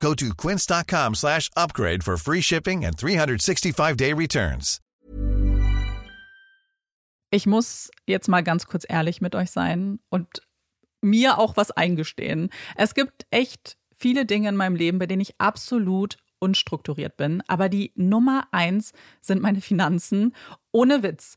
Go to quince.com slash upgrade for free shipping and 365-day returns. Ich muss jetzt mal ganz kurz ehrlich mit euch sein und mir auch was eingestehen. Es gibt echt viele Dinge in meinem Leben, bei denen ich absolut unstrukturiert bin. Aber die Nummer eins sind meine Finanzen. Ohne Witz.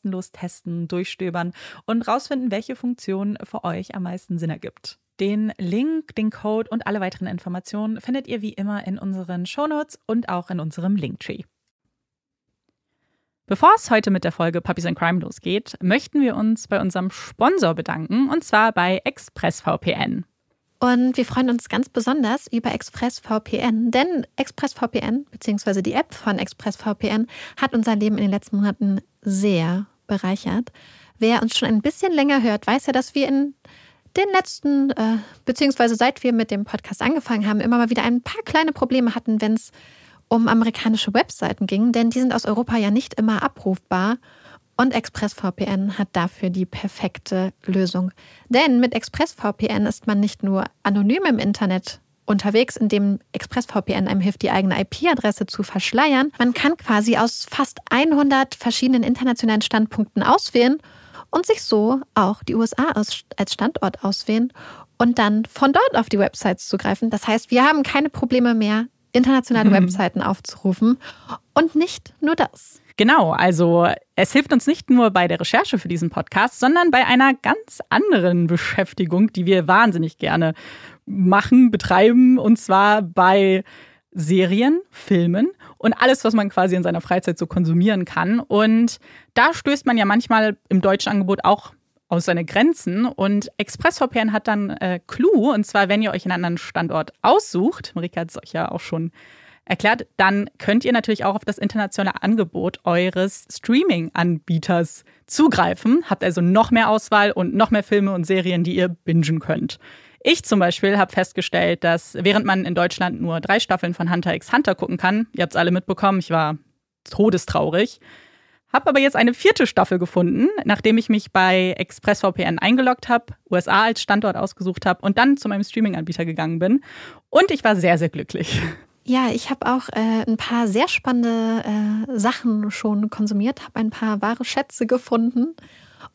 kostenlos testen, durchstöbern und rausfinden, welche Funktion für euch am meisten Sinn ergibt. Den Link, den Code und alle weiteren Informationen findet ihr wie immer in unseren Shownotes und auch in unserem Linktree. Bevor es heute mit der Folge Puppies and Crime losgeht, möchten wir uns bei unserem Sponsor bedanken und zwar bei ExpressVPN. Und wir freuen uns ganz besonders über ExpressVPN, denn ExpressVPN bzw. die App von ExpressVPN hat unser Leben in den letzten Monaten sehr bereichert. Wer uns schon ein bisschen länger hört, weiß ja, dass wir in den letzten, äh, beziehungsweise seit wir mit dem Podcast angefangen haben, immer mal wieder ein paar kleine Probleme hatten, wenn es um amerikanische Webseiten ging, denn die sind aus Europa ja nicht immer abrufbar. Und ExpressVPN hat dafür die perfekte Lösung. Denn mit ExpressVPN ist man nicht nur anonym im Internet unterwegs, indem ExpressVPN einem hilft, die eigene IP-Adresse zu verschleiern. Man kann quasi aus fast 100 verschiedenen internationalen Standpunkten auswählen und sich so auch die USA als Standort auswählen und dann von dort auf die Websites zugreifen. Das heißt, wir haben keine Probleme mehr, internationale mhm. Webseiten aufzurufen. Und nicht nur das. Genau, also es hilft uns nicht nur bei der Recherche für diesen Podcast, sondern bei einer ganz anderen Beschäftigung, die wir wahnsinnig gerne machen, betreiben, und zwar bei Serien, Filmen und alles, was man quasi in seiner Freizeit so konsumieren kann. Und da stößt man ja manchmal im deutschen Angebot auch aus seine Grenzen. Und ExpressVPN hat dann äh, Clou, und zwar, wenn ihr euch einen anderen Standort aussucht, Marika hat es euch ja auch schon erklärt, dann könnt ihr natürlich auch auf das internationale Angebot eures Streaming-Anbieters zugreifen. Habt also noch mehr Auswahl und noch mehr Filme und Serien, die ihr bingen könnt. Ich zum Beispiel habe festgestellt, dass während man in Deutschland nur drei Staffeln von Hunter x Hunter gucken kann, ihr habt es alle mitbekommen, ich war todestraurig, habe aber jetzt eine vierte Staffel gefunden, nachdem ich mich bei ExpressVPN eingeloggt habe, USA als Standort ausgesucht habe und dann zu meinem Streaming-Anbieter gegangen bin. Und ich war sehr, sehr glücklich. Ja, ich habe auch äh, ein paar sehr spannende äh, Sachen schon konsumiert, habe ein paar wahre Schätze gefunden.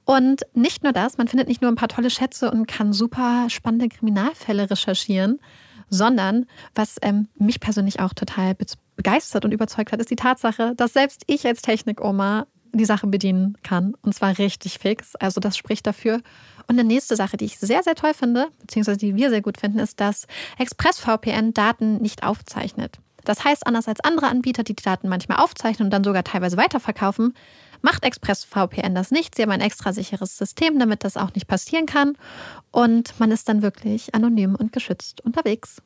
Und nicht nur das, man findet nicht nur ein paar tolle Schätze und kann super spannende Kriminalfälle recherchieren, sondern was ähm, mich persönlich auch total begeistert und überzeugt hat, ist die Tatsache, dass selbst ich als Technikoma die Sache bedienen kann. Und zwar richtig fix. Also das spricht dafür. Und eine nächste Sache, die ich sehr, sehr toll finde, beziehungsweise die wir sehr gut finden, ist, dass ExpressVPN Daten nicht aufzeichnet. Das heißt, anders als andere Anbieter, die die Daten manchmal aufzeichnen und dann sogar teilweise weiterverkaufen, macht ExpressVPN das nicht. Sie haben ein extra sicheres System, damit das auch nicht passieren kann. Und man ist dann wirklich anonym und geschützt unterwegs.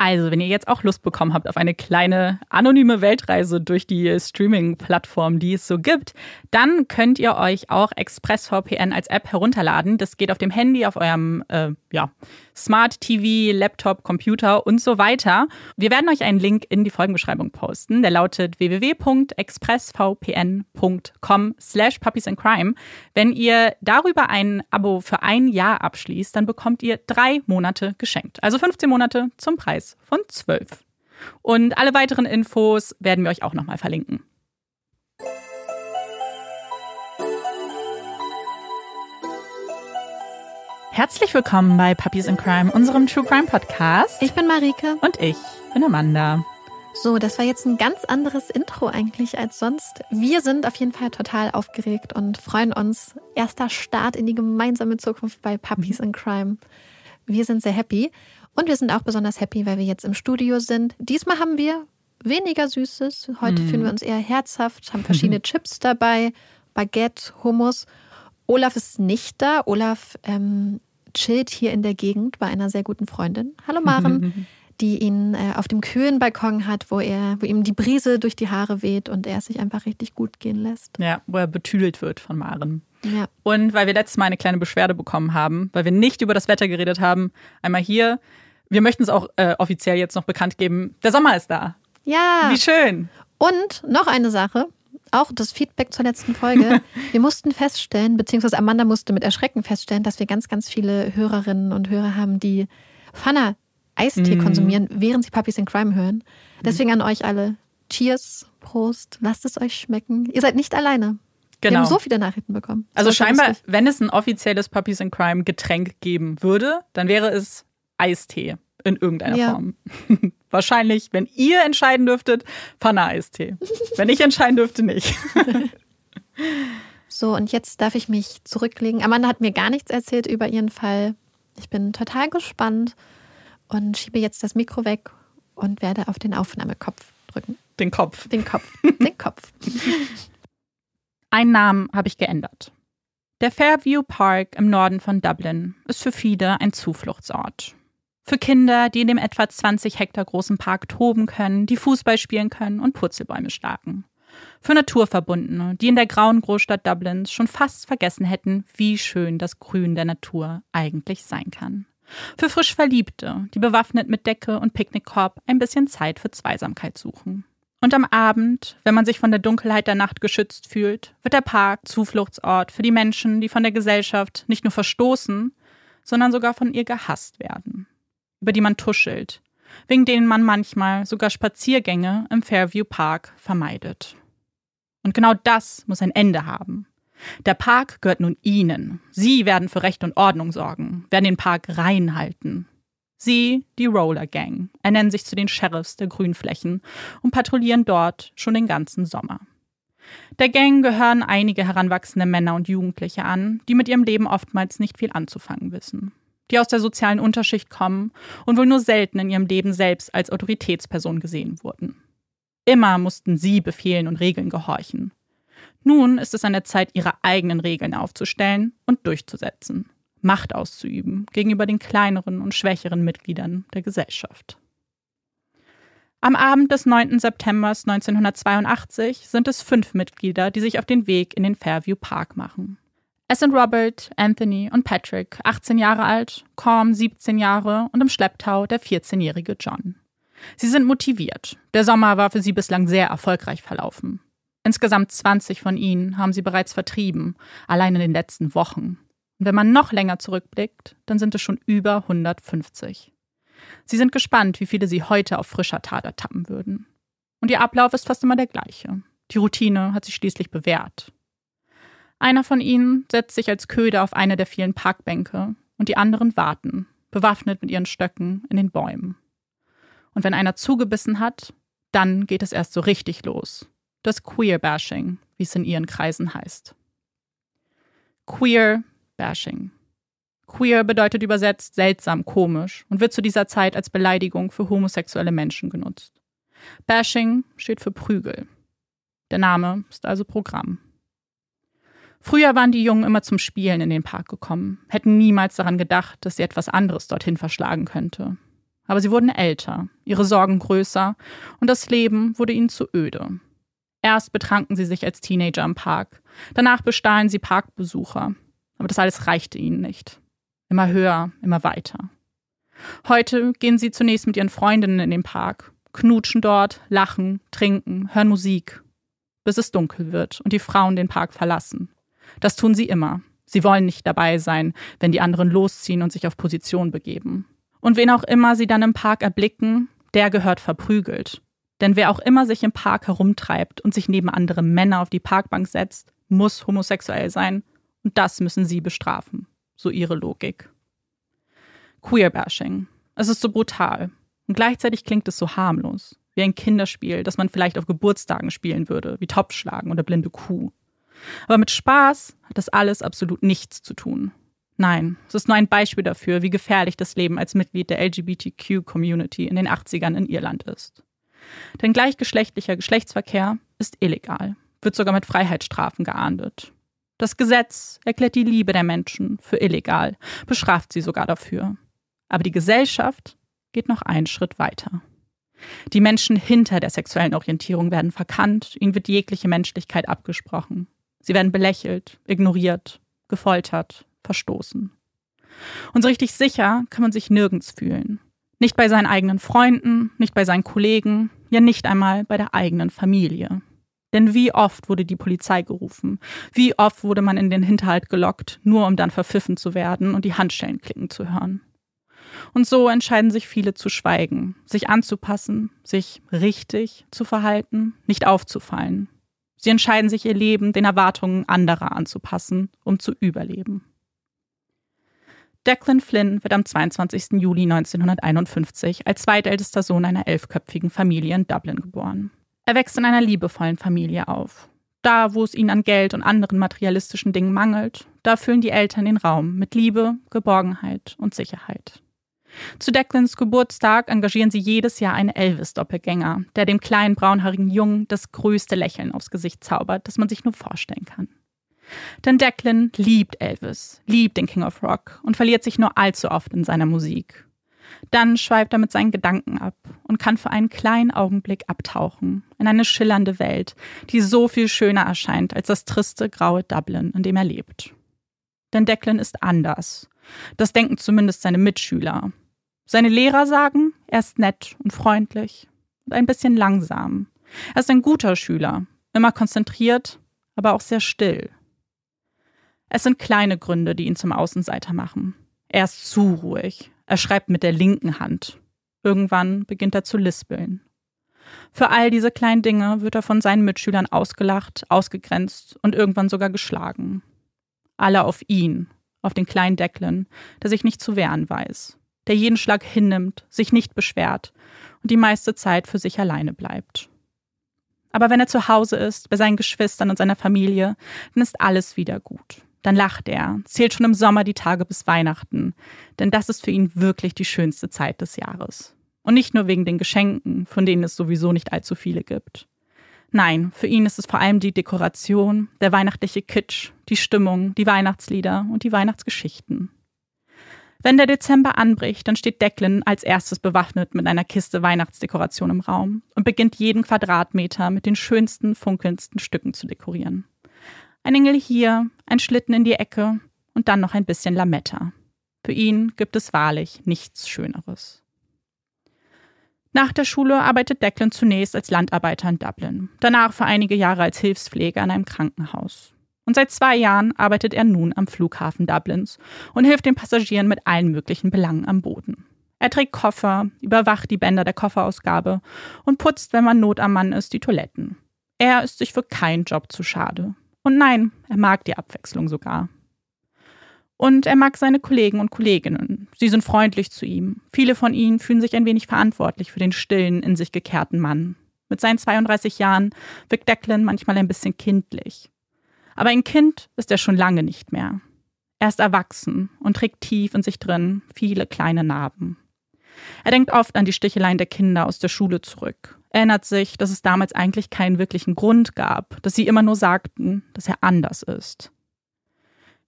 Also, wenn ihr jetzt auch Lust bekommen habt auf eine kleine anonyme Weltreise durch die Streaming-Plattform, die es so gibt, dann könnt ihr euch auch ExpressVPN als App herunterladen. Das geht auf dem Handy, auf eurem äh, ja, Smart TV, Laptop, Computer und so weiter. Wir werden euch einen Link in die Folgenbeschreibung posten. Der lautet www.expressvpn.com slash puppiesandcrime. Wenn ihr darüber ein Abo für ein Jahr abschließt, dann bekommt ihr drei Monate geschenkt. Also 15 Monate zum Preis von 12. Und alle weiteren Infos werden wir euch auch nochmal verlinken. Herzlich willkommen bei Puppies in Crime, unserem True Crime Podcast. Ich bin Marike. Und ich bin Amanda. So, das war jetzt ein ganz anderes Intro eigentlich als sonst. Wir sind auf jeden Fall total aufgeregt und freuen uns. Erster Start in die gemeinsame Zukunft bei Puppies in Crime. Wir sind sehr happy. Und wir sind auch besonders happy, weil wir jetzt im Studio sind. Diesmal haben wir weniger Süßes. Heute mm. fühlen wir uns eher herzhaft, haben verschiedene Chips dabei, Baguette, Hummus. Olaf ist nicht da. Olaf ähm, chillt hier in der Gegend bei einer sehr guten Freundin. Hallo Maren. die ihn äh, auf dem kühlen Balkon hat, wo er, wo ihm die Brise durch die Haare weht und er es sich einfach richtig gut gehen lässt. Ja, wo er betüdelt wird von Maren. Ja. Und weil wir letztes Mal eine kleine Beschwerde bekommen haben, weil wir nicht über das Wetter geredet haben, einmal hier. Wir möchten es auch äh, offiziell jetzt noch bekannt geben. Der Sommer ist da. Ja. Wie schön. Und noch eine Sache auch das Feedback zur letzten Folge. wir mussten feststellen, beziehungsweise Amanda musste mit Erschrecken feststellen, dass wir ganz, ganz viele Hörerinnen und Hörer haben, die Fana Eistee mm. konsumieren, während sie Puppies in Crime hören. Deswegen an euch alle. Cheers, Prost, lasst es euch schmecken. Ihr seid nicht alleine. Genau. Wir haben so viele Nachrichten bekommen. Das also scheinbar, wenn es ein offizielles Puppies in Crime Getränk geben würde, dann wäre es Eistee in irgendeiner ja. Form. Wahrscheinlich, wenn ihr entscheiden dürftet, Pfanne-Eistee. wenn ich entscheiden dürfte, nicht. so, und jetzt darf ich mich zurücklegen. Amanda hat mir gar nichts erzählt über ihren Fall. Ich bin total gespannt und schiebe jetzt das Mikro weg und werde auf den Aufnahmekopf drücken. Den Kopf. Den Kopf. Den Kopf. Einen Namen habe ich geändert. Der Fairview Park im Norden von Dublin ist für viele ein Zufluchtsort. Für Kinder, die in dem etwa 20 Hektar großen Park toben können, die Fußball spielen können und Purzelbäume starken. Für Naturverbundene, die in der grauen Großstadt Dublins schon fast vergessen hätten, wie schön das Grün der Natur eigentlich sein kann. Für frisch Verliebte, die bewaffnet mit Decke und Picknickkorb ein bisschen Zeit für Zweisamkeit suchen. Und am Abend, wenn man sich von der Dunkelheit der Nacht geschützt fühlt, wird der Park Zufluchtsort für die Menschen, die von der Gesellschaft nicht nur verstoßen, sondern sogar von ihr gehasst werden über die man tuschelt, wegen denen man manchmal sogar Spaziergänge im Fairview Park vermeidet. Und genau das muss ein Ende haben. Der Park gehört nun Ihnen. Sie werden für Recht und Ordnung sorgen, werden den Park reinhalten. Sie, die Roller Gang, ernennen sich zu den Sheriffs der Grünflächen und patrouillieren dort schon den ganzen Sommer. Der Gang gehören einige heranwachsende Männer und Jugendliche an, die mit ihrem Leben oftmals nicht viel anzufangen wissen die aus der sozialen Unterschicht kommen und wohl nur selten in ihrem Leben selbst als Autoritätsperson gesehen wurden. Immer mussten sie Befehlen und Regeln gehorchen. Nun ist es an der Zeit, ihre eigenen Regeln aufzustellen und durchzusetzen, Macht auszuüben gegenüber den kleineren und schwächeren Mitgliedern der Gesellschaft. Am Abend des 9. September 1982 sind es fünf Mitglieder, die sich auf den Weg in den Fairview Park machen. Es sind Robert, Anthony und Patrick, 18 Jahre alt, Corm, 17 Jahre und im Schlepptau der 14-jährige John. Sie sind motiviert. Der Sommer war für sie bislang sehr erfolgreich verlaufen. Insgesamt 20 von ihnen haben sie bereits vertrieben, allein in den letzten Wochen. Und wenn man noch länger zurückblickt, dann sind es schon über 150. Sie sind gespannt, wie viele sie heute auf frischer Tat ertappen würden. Und ihr Ablauf ist fast immer der gleiche. Die Routine hat sich schließlich bewährt. Einer von ihnen setzt sich als Köder auf eine der vielen Parkbänke und die anderen warten, bewaffnet mit ihren Stöcken, in den Bäumen. Und wenn einer zugebissen hat, dann geht es erst so richtig los. Das Queer-Bashing, wie es in ihren Kreisen heißt. Queer-Bashing. Queer bedeutet übersetzt seltsam, komisch und wird zu dieser Zeit als Beleidigung für homosexuelle Menschen genutzt. Bashing steht für Prügel. Der Name ist also Programm. Früher waren die Jungen immer zum Spielen in den Park gekommen, hätten niemals daran gedacht, dass sie etwas anderes dorthin verschlagen könnte. Aber sie wurden älter, ihre Sorgen größer und das Leben wurde ihnen zu öde. Erst betranken sie sich als Teenager im Park, danach bestahlen sie Parkbesucher. Aber das alles reichte ihnen nicht. Immer höher, immer weiter. Heute gehen sie zunächst mit ihren Freundinnen in den Park, knutschen dort, lachen, trinken, hören Musik, bis es dunkel wird und die Frauen den Park verlassen. Das tun sie immer. Sie wollen nicht dabei sein, wenn die anderen losziehen und sich auf Position begeben. Und wen auch immer sie dann im Park erblicken, der gehört verprügelt. Denn wer auch immer sich im Park herumtreibt und sich neben andere Männer auf die Parkbank setzt, muss homosexuell sein. Und das müssen sie bestrafen so ihre Logik. Queerbashing. Es ist so brutal. Und gleichzeitig klingt es so harmlos. Wie ein Kinderspiel, das man vielleicht auf Geburtstagen spielen würde, wie Topfschlagen oder blinde Kuh. Aber mit Spaß hat das alles absolut nichts zu tun. Nein, es ist nur ein Beispiel dafür, wie gefährlich das Leben als Mitglied der LGBTQ-Community in den 80ern in Irland ist. Denn gleichgeschlechtlicher Geschlechtsverkehr ist illegal, wird sogar mit Freiheitsstrafen geahndet. Das Gesetz erklärt die Liebe der Menschen für illegal, bestraft sie sogar dafür. Aber die Gesellschaft geht noch einen Schritt weiter. Die Menschen hinter der sexuellen Orientierung werden verkannt, ihnen wird jegliche Menschlichkeit abgesprochen. Sie werden belächelt, ignoriert, gefoltert, verstoßen. Und so richtig sicher kann man sich nirgends fühlen. Nicht bei seinen eigenen Freunden, nicht bei seinen Kollegen, ja nicht einmal bei der eigenen Familie. Denn wie oft wurde die Polizei gerufen? Wie oft wurde man in den Hinterhalt gelockt, nur um dann verpfiffen zu werden und die Handschellen klicken zu hören? Und so entscheiden sich viele zu schweigen, sich anzupassen, sich richtig zu verhalten, nicht aufzufallen. Sie entscheiden sich ihr Leben den Erwartungen anderer anzupassen, um zu überleben. Declan Flynn wird am 22. Juli 1951 als zweitältester Sohn einer elfköpfigen Familie in Dublin geboren. Er wächst in einer liebevollen Familie auf. Da, wo es ihn an Geld und anderen materialistischen Dingen mangelt, da füllen die Eltern den Raum mit Liebe, Geborgenheit und Sicherheit. Zu Declans Geburtstag engagieren sie jedes Jahr einen Elvis-Doppelgänger, der dem kleinen braunhaarigen Jungen das größte Lächeln aufs Gesicht zaubert, das man sich nur vorstellen kann. Denn Declan liebt Elvis, liebt den King of Rock und verliert sich nur allzu oft in seiner Musik. Dann schweift er mit seinen Gedanken ab und kann für einen kleinen Augenblick abtauchen in eine schillernde Welt, die so viel schöner erscheint als das triste, graue Dublin, in dem er lebt. Denn Declan ist anders. Das denken zumindest seine Mitschüler. Seine Lehrer sagen, er ist nett und freundlich und ein bisschen langsam. Er ist ein guter Schüler, immer konzentriert, aber auch sehr still. Es sind kleine Gründe, die ihn zum Außenseiter machen. Er ist zu ruhig, er schreibt mit der linken Hand. Irgendwann beginnt er zu lispeln. Für all diese kleinen Dinge wird er von seinen Mitschülern ausgelacht, ausgegrenzt und irgendwann sogar geschlagen. Alle auf ihn, auf den kleinen Declan, der sich nicht zu wehren weiß, der jeden Schlag hinnimmt, sich nicht beschwert und die meiste Zeit für sich alleine bleibt. Aber wenn er zu Hause ist, bei seinen Geschwistern und seiner Familie, dann ist alles wieder gut. Dann lacht er, zählt schon im Sommer die Tage bis Weihnachten, denn das ist für ihn wirklich die schönste Zeit des Jahres. Und nicht nur wegen den Geschenken, von denen es sowieso nicht allzu viele gibt. Nein, für ihn ist es vor allem die Dekoration, der weihnachtliche Kitsch, die Stimmung, die Weihnachtslieder und die Weihnachtsgeschichten. Wenn der Dezember anbricht, dann steht Declan als erstes bewaffnet mit einer Kiste Weihnachtsdekoration im Raum und beginnt jeden Quadratmeter mit den schönsten, funkelndsten Stücken zu dekorieren. Ein Engel hier, ein Schlitten in die Ecke und dann noch ein bisschen Lametta. Für ihn gibt es wahrlich nichts Schöneres. Nach der Schule arbeitet Declan zunächst als Landarbeiter in Dublin, danach für einige Jahre als Hilfspfleger in einem Krankenhaus. Und seit zwei Jahren arbeitet er nun am Flughafen Dublins und hilft den Passagieren mit allen möglichen Belangen am Boden. Er trägt Koffer, überwacht die Bänder der Kofferausgabe und putzt, wenn man Not am Mann ist, die Toiletten. Er ist sich für keinen Job zu schade. Und nein, er mag die Abwechslung sogar. Und er mag seine Kollegen und Kolleginnen. Sie sind freundlich zu ihm. Viele von ihnen fühlen sich ein wenig verantwortlich für den stillen, in sich gekehrten Mann. Mit seinen 32 Jahren wirkt Declan manchmal ein bisschen kindlich. Aber ein Kind ist er schon lange nicht mehr. Er ist erwachsen und trägt tief in sich drin viele kleine Narben. Er denkt oft an die Sticheleien der Kinder aus der Schule zurück, erinnert sich, dass es damals eigentlich keinen wirklichen Grund gab, dass sie immer nur sagten, dass er anders ist.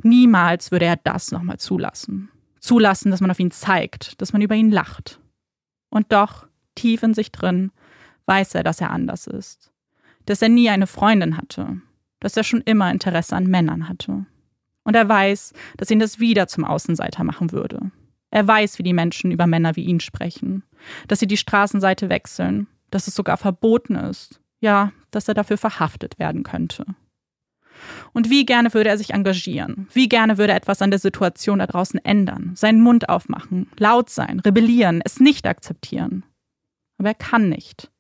Niemals würde er das nochmal zulassen. Zulassen, dass man auf ihn zeigt, dass man über ihn lacht. Und doch, tief in sich drin, weiß er, dass er anders ist. Dass er nie eine Freundin hatte. Dass er schon immer Interesse an Männern hatte. Und er weiß, dass ihn das wieder zum Außenseiter machen würde. Er weiß, wie die Menschen über Männer wie ihn sprechen. Dass sie die Straßenseite wechseln. Dass es sogar verboten ist. Ja, dass er dafür verhaftet werden könnte. Und wie gerne würde er sich engagieren? Wie gerne würde er etwas an der Situation da draußen ändern? Seinen Mund aufmachen, laut sein, rebellieren, es nicht akzeptieren. Aber er kann nicht.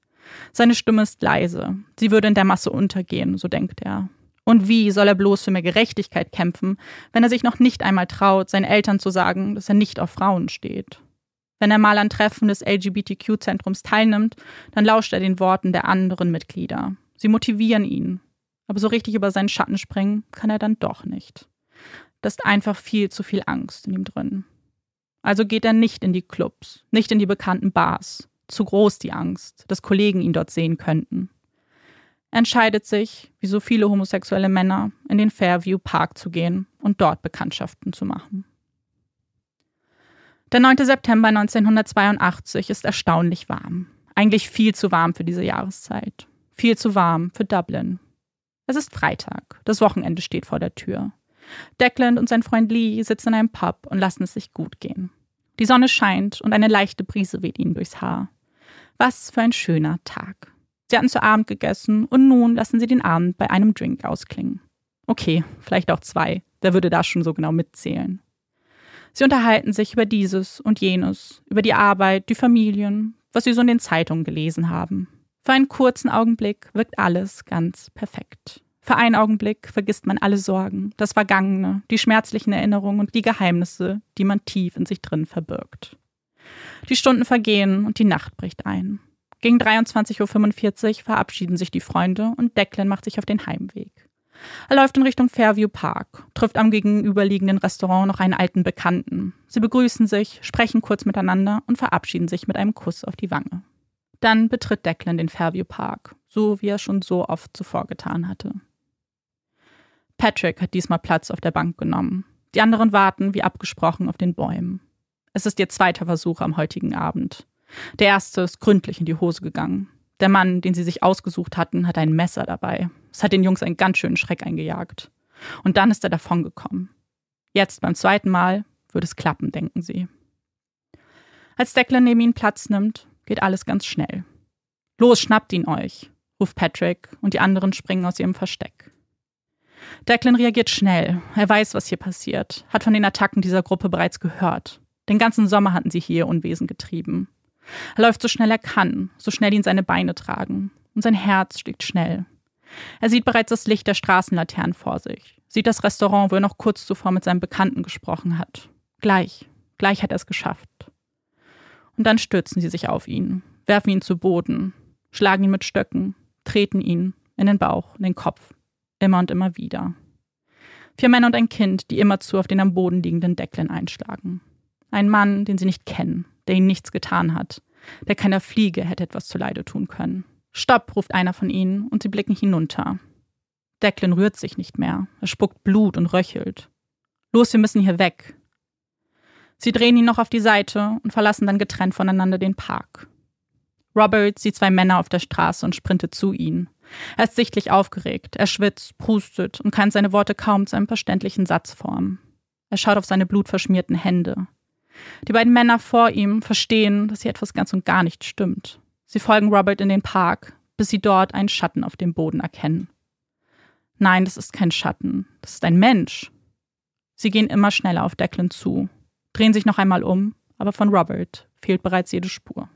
Seine Stimme ist leise. Sie würde in der Masse untergehen, so denkt er. Und wie soll er bloß für mehr Gerechtigkeit kämpfen, wenn er sich noch nicht einmal traut, seinen Eltern zu sagen, dass er nicht auf Frauen steht? Wenn er mal an Treffen des LGBTQ-Zentrums teilnimmt, dann lauscht er den Worten der anderen Mitglieder. Sie motivieren ihn, aber so richtig über seinen Schatten springen kann er dann doch nicht. Da ist einfach viel zu viel Angst in ihm drin. Also geht er nicht in die Clubs, nicht in die bekannten Bars. Zu groß die Angst, dass Kollegen ihn dort sehen könnten. Er entscheidet sich, wie so viele homosexuelle Männer, in den Fairview Park zu gehen und dort Bekanntschaften zu machen. Der 9. September 1982 ist erstaunlich warm. Eigentlich viel zu warm für diese Jahreszeit. Viel zu warm für Dublin, es ist Freitag. Das Wochenende steht vor der Tür. Declan und sein Freund Lee sitzen in einem Pub und lassen es sich gut gehen. Die Sonne scheint und eine leichte Brise weht ihnen durchs Haar. Was für ein schöner Tag. Sie hatten zu Abend gegessen und nun lassen sie den Abend bei einem Drink ausklingen. Okay, vielleicht auch zwei. Wer würde da schon so genau mitzählen? Sie unterhalten sich über dieses und jenes, über die Arbeit, die Familien, was sie so in den Zeitungen gelesen haben. Für einen kurzen Augenblick wirkt alles ganz perfekt. Für einen Augenblick vergisst man alle Sorgen, das Vergangene, die schmerzlichen Erinnerungen und die Geheimnisse, die man tief in sich drin verbirgt. Die Stunden vergehen und die Nacht bricht ein. Gegen 23.45 Uhr verabschieden sich die Freunde und Declan macht sich auf den Heimweg. Er läuft in Richtung Fairview Park, trifft am gegenüberliegenden Restaurant noch einen alten Bekannten. Sie begrüßen sich, sprechen kurz miteinander und verabschieden sich mit einem Kuss auf die Wange. Dann betritt Declan den Fairview Park, so wie er schon so oft zuvor getan hatte. Patrick hat diesmal Platz auf der Bank genommen. Die anderen warten, wie abgesprochen, auf den Bäumen. Es ist ihr zweiter Versuch am heutigen Abend. Der erste ist gründlich in die Hose gegangen. Der Mann, den sie sich ausgesucht hatten, hat ein Messer dabei. Es hat den Jungs einen ganz schönen Schreck eingejagt. Und dann ist er davongekommen. Jetzt beim zweiten Mal würde es klappen, denken sie. Als Declan neben ihnen Platz nimmt, geht alles ganz schnell. Los, schnappt ihn euch, ruft Patrick und die anderen springen aus ihrem Versteck. Declan reagiert schnell. Er weiß, was hier passiert, hat von den Attacken dieser Gruppe bereits gehört. Den ganzen Sommer hatten sie hier Unwesen getrieben. Er läuft so schnell er kann, so schnell ihn seine Beine tragen. Und sein Herz schlägt schnell. Er sieht bereits das Licht der Straßenlaternen vor sich, sieht das Restaurant, wo er noch kurz zuvor mit seinem Bekannten gesprochen hat. Gleich, gleich hat er es geschafft. Und dann stürzen sie sich auf ihn, werfen ihn zu Boden, schlagen ihn mit Stöcken, treten ihn in den Bauch, in den Kopf, immer und immer wieder. Vier Männer und ein Kind, die immerzu auf den am Boden liegenden Declan einschlagen. Ein Mann, den sie nicht kennen, der ihnen nichts getan hat, der keiner Fliege hätte etwas zuleide tun können. Stopp, ruft einer von ihnen, und sie blicken hinunter. Declan rührt sich nicht mehr. Er spuckt Blut und röchelt. Los, wir müssen hier weg. Sie drehen ihn noch auf die Seite und verlassen dann getrennt voneinander den Park. Robert sieht zwei Männer auf der Straße und sprintet zu ihnen. Er ist sichtlich aufgeregt, er schwitzt, prustet und kann seine Worte kaum zu einem verständlichen Satz formen. Er schaut auf seine blutverschmierten Hände. Die beiden Männer vor ihm verstehen, dass hier etwas ganz und gar nicht stimmt. Sie folgen Robert in den Park, bis sie dort einen Schatten auf dem Boden erkennen. Nein, das ist kein Schatten, das ist ein Mensch. Sie gehen immer schneller auf Declan zu, drehen sich noch einmal um, aber von Robert fehlt bereits jede Spur.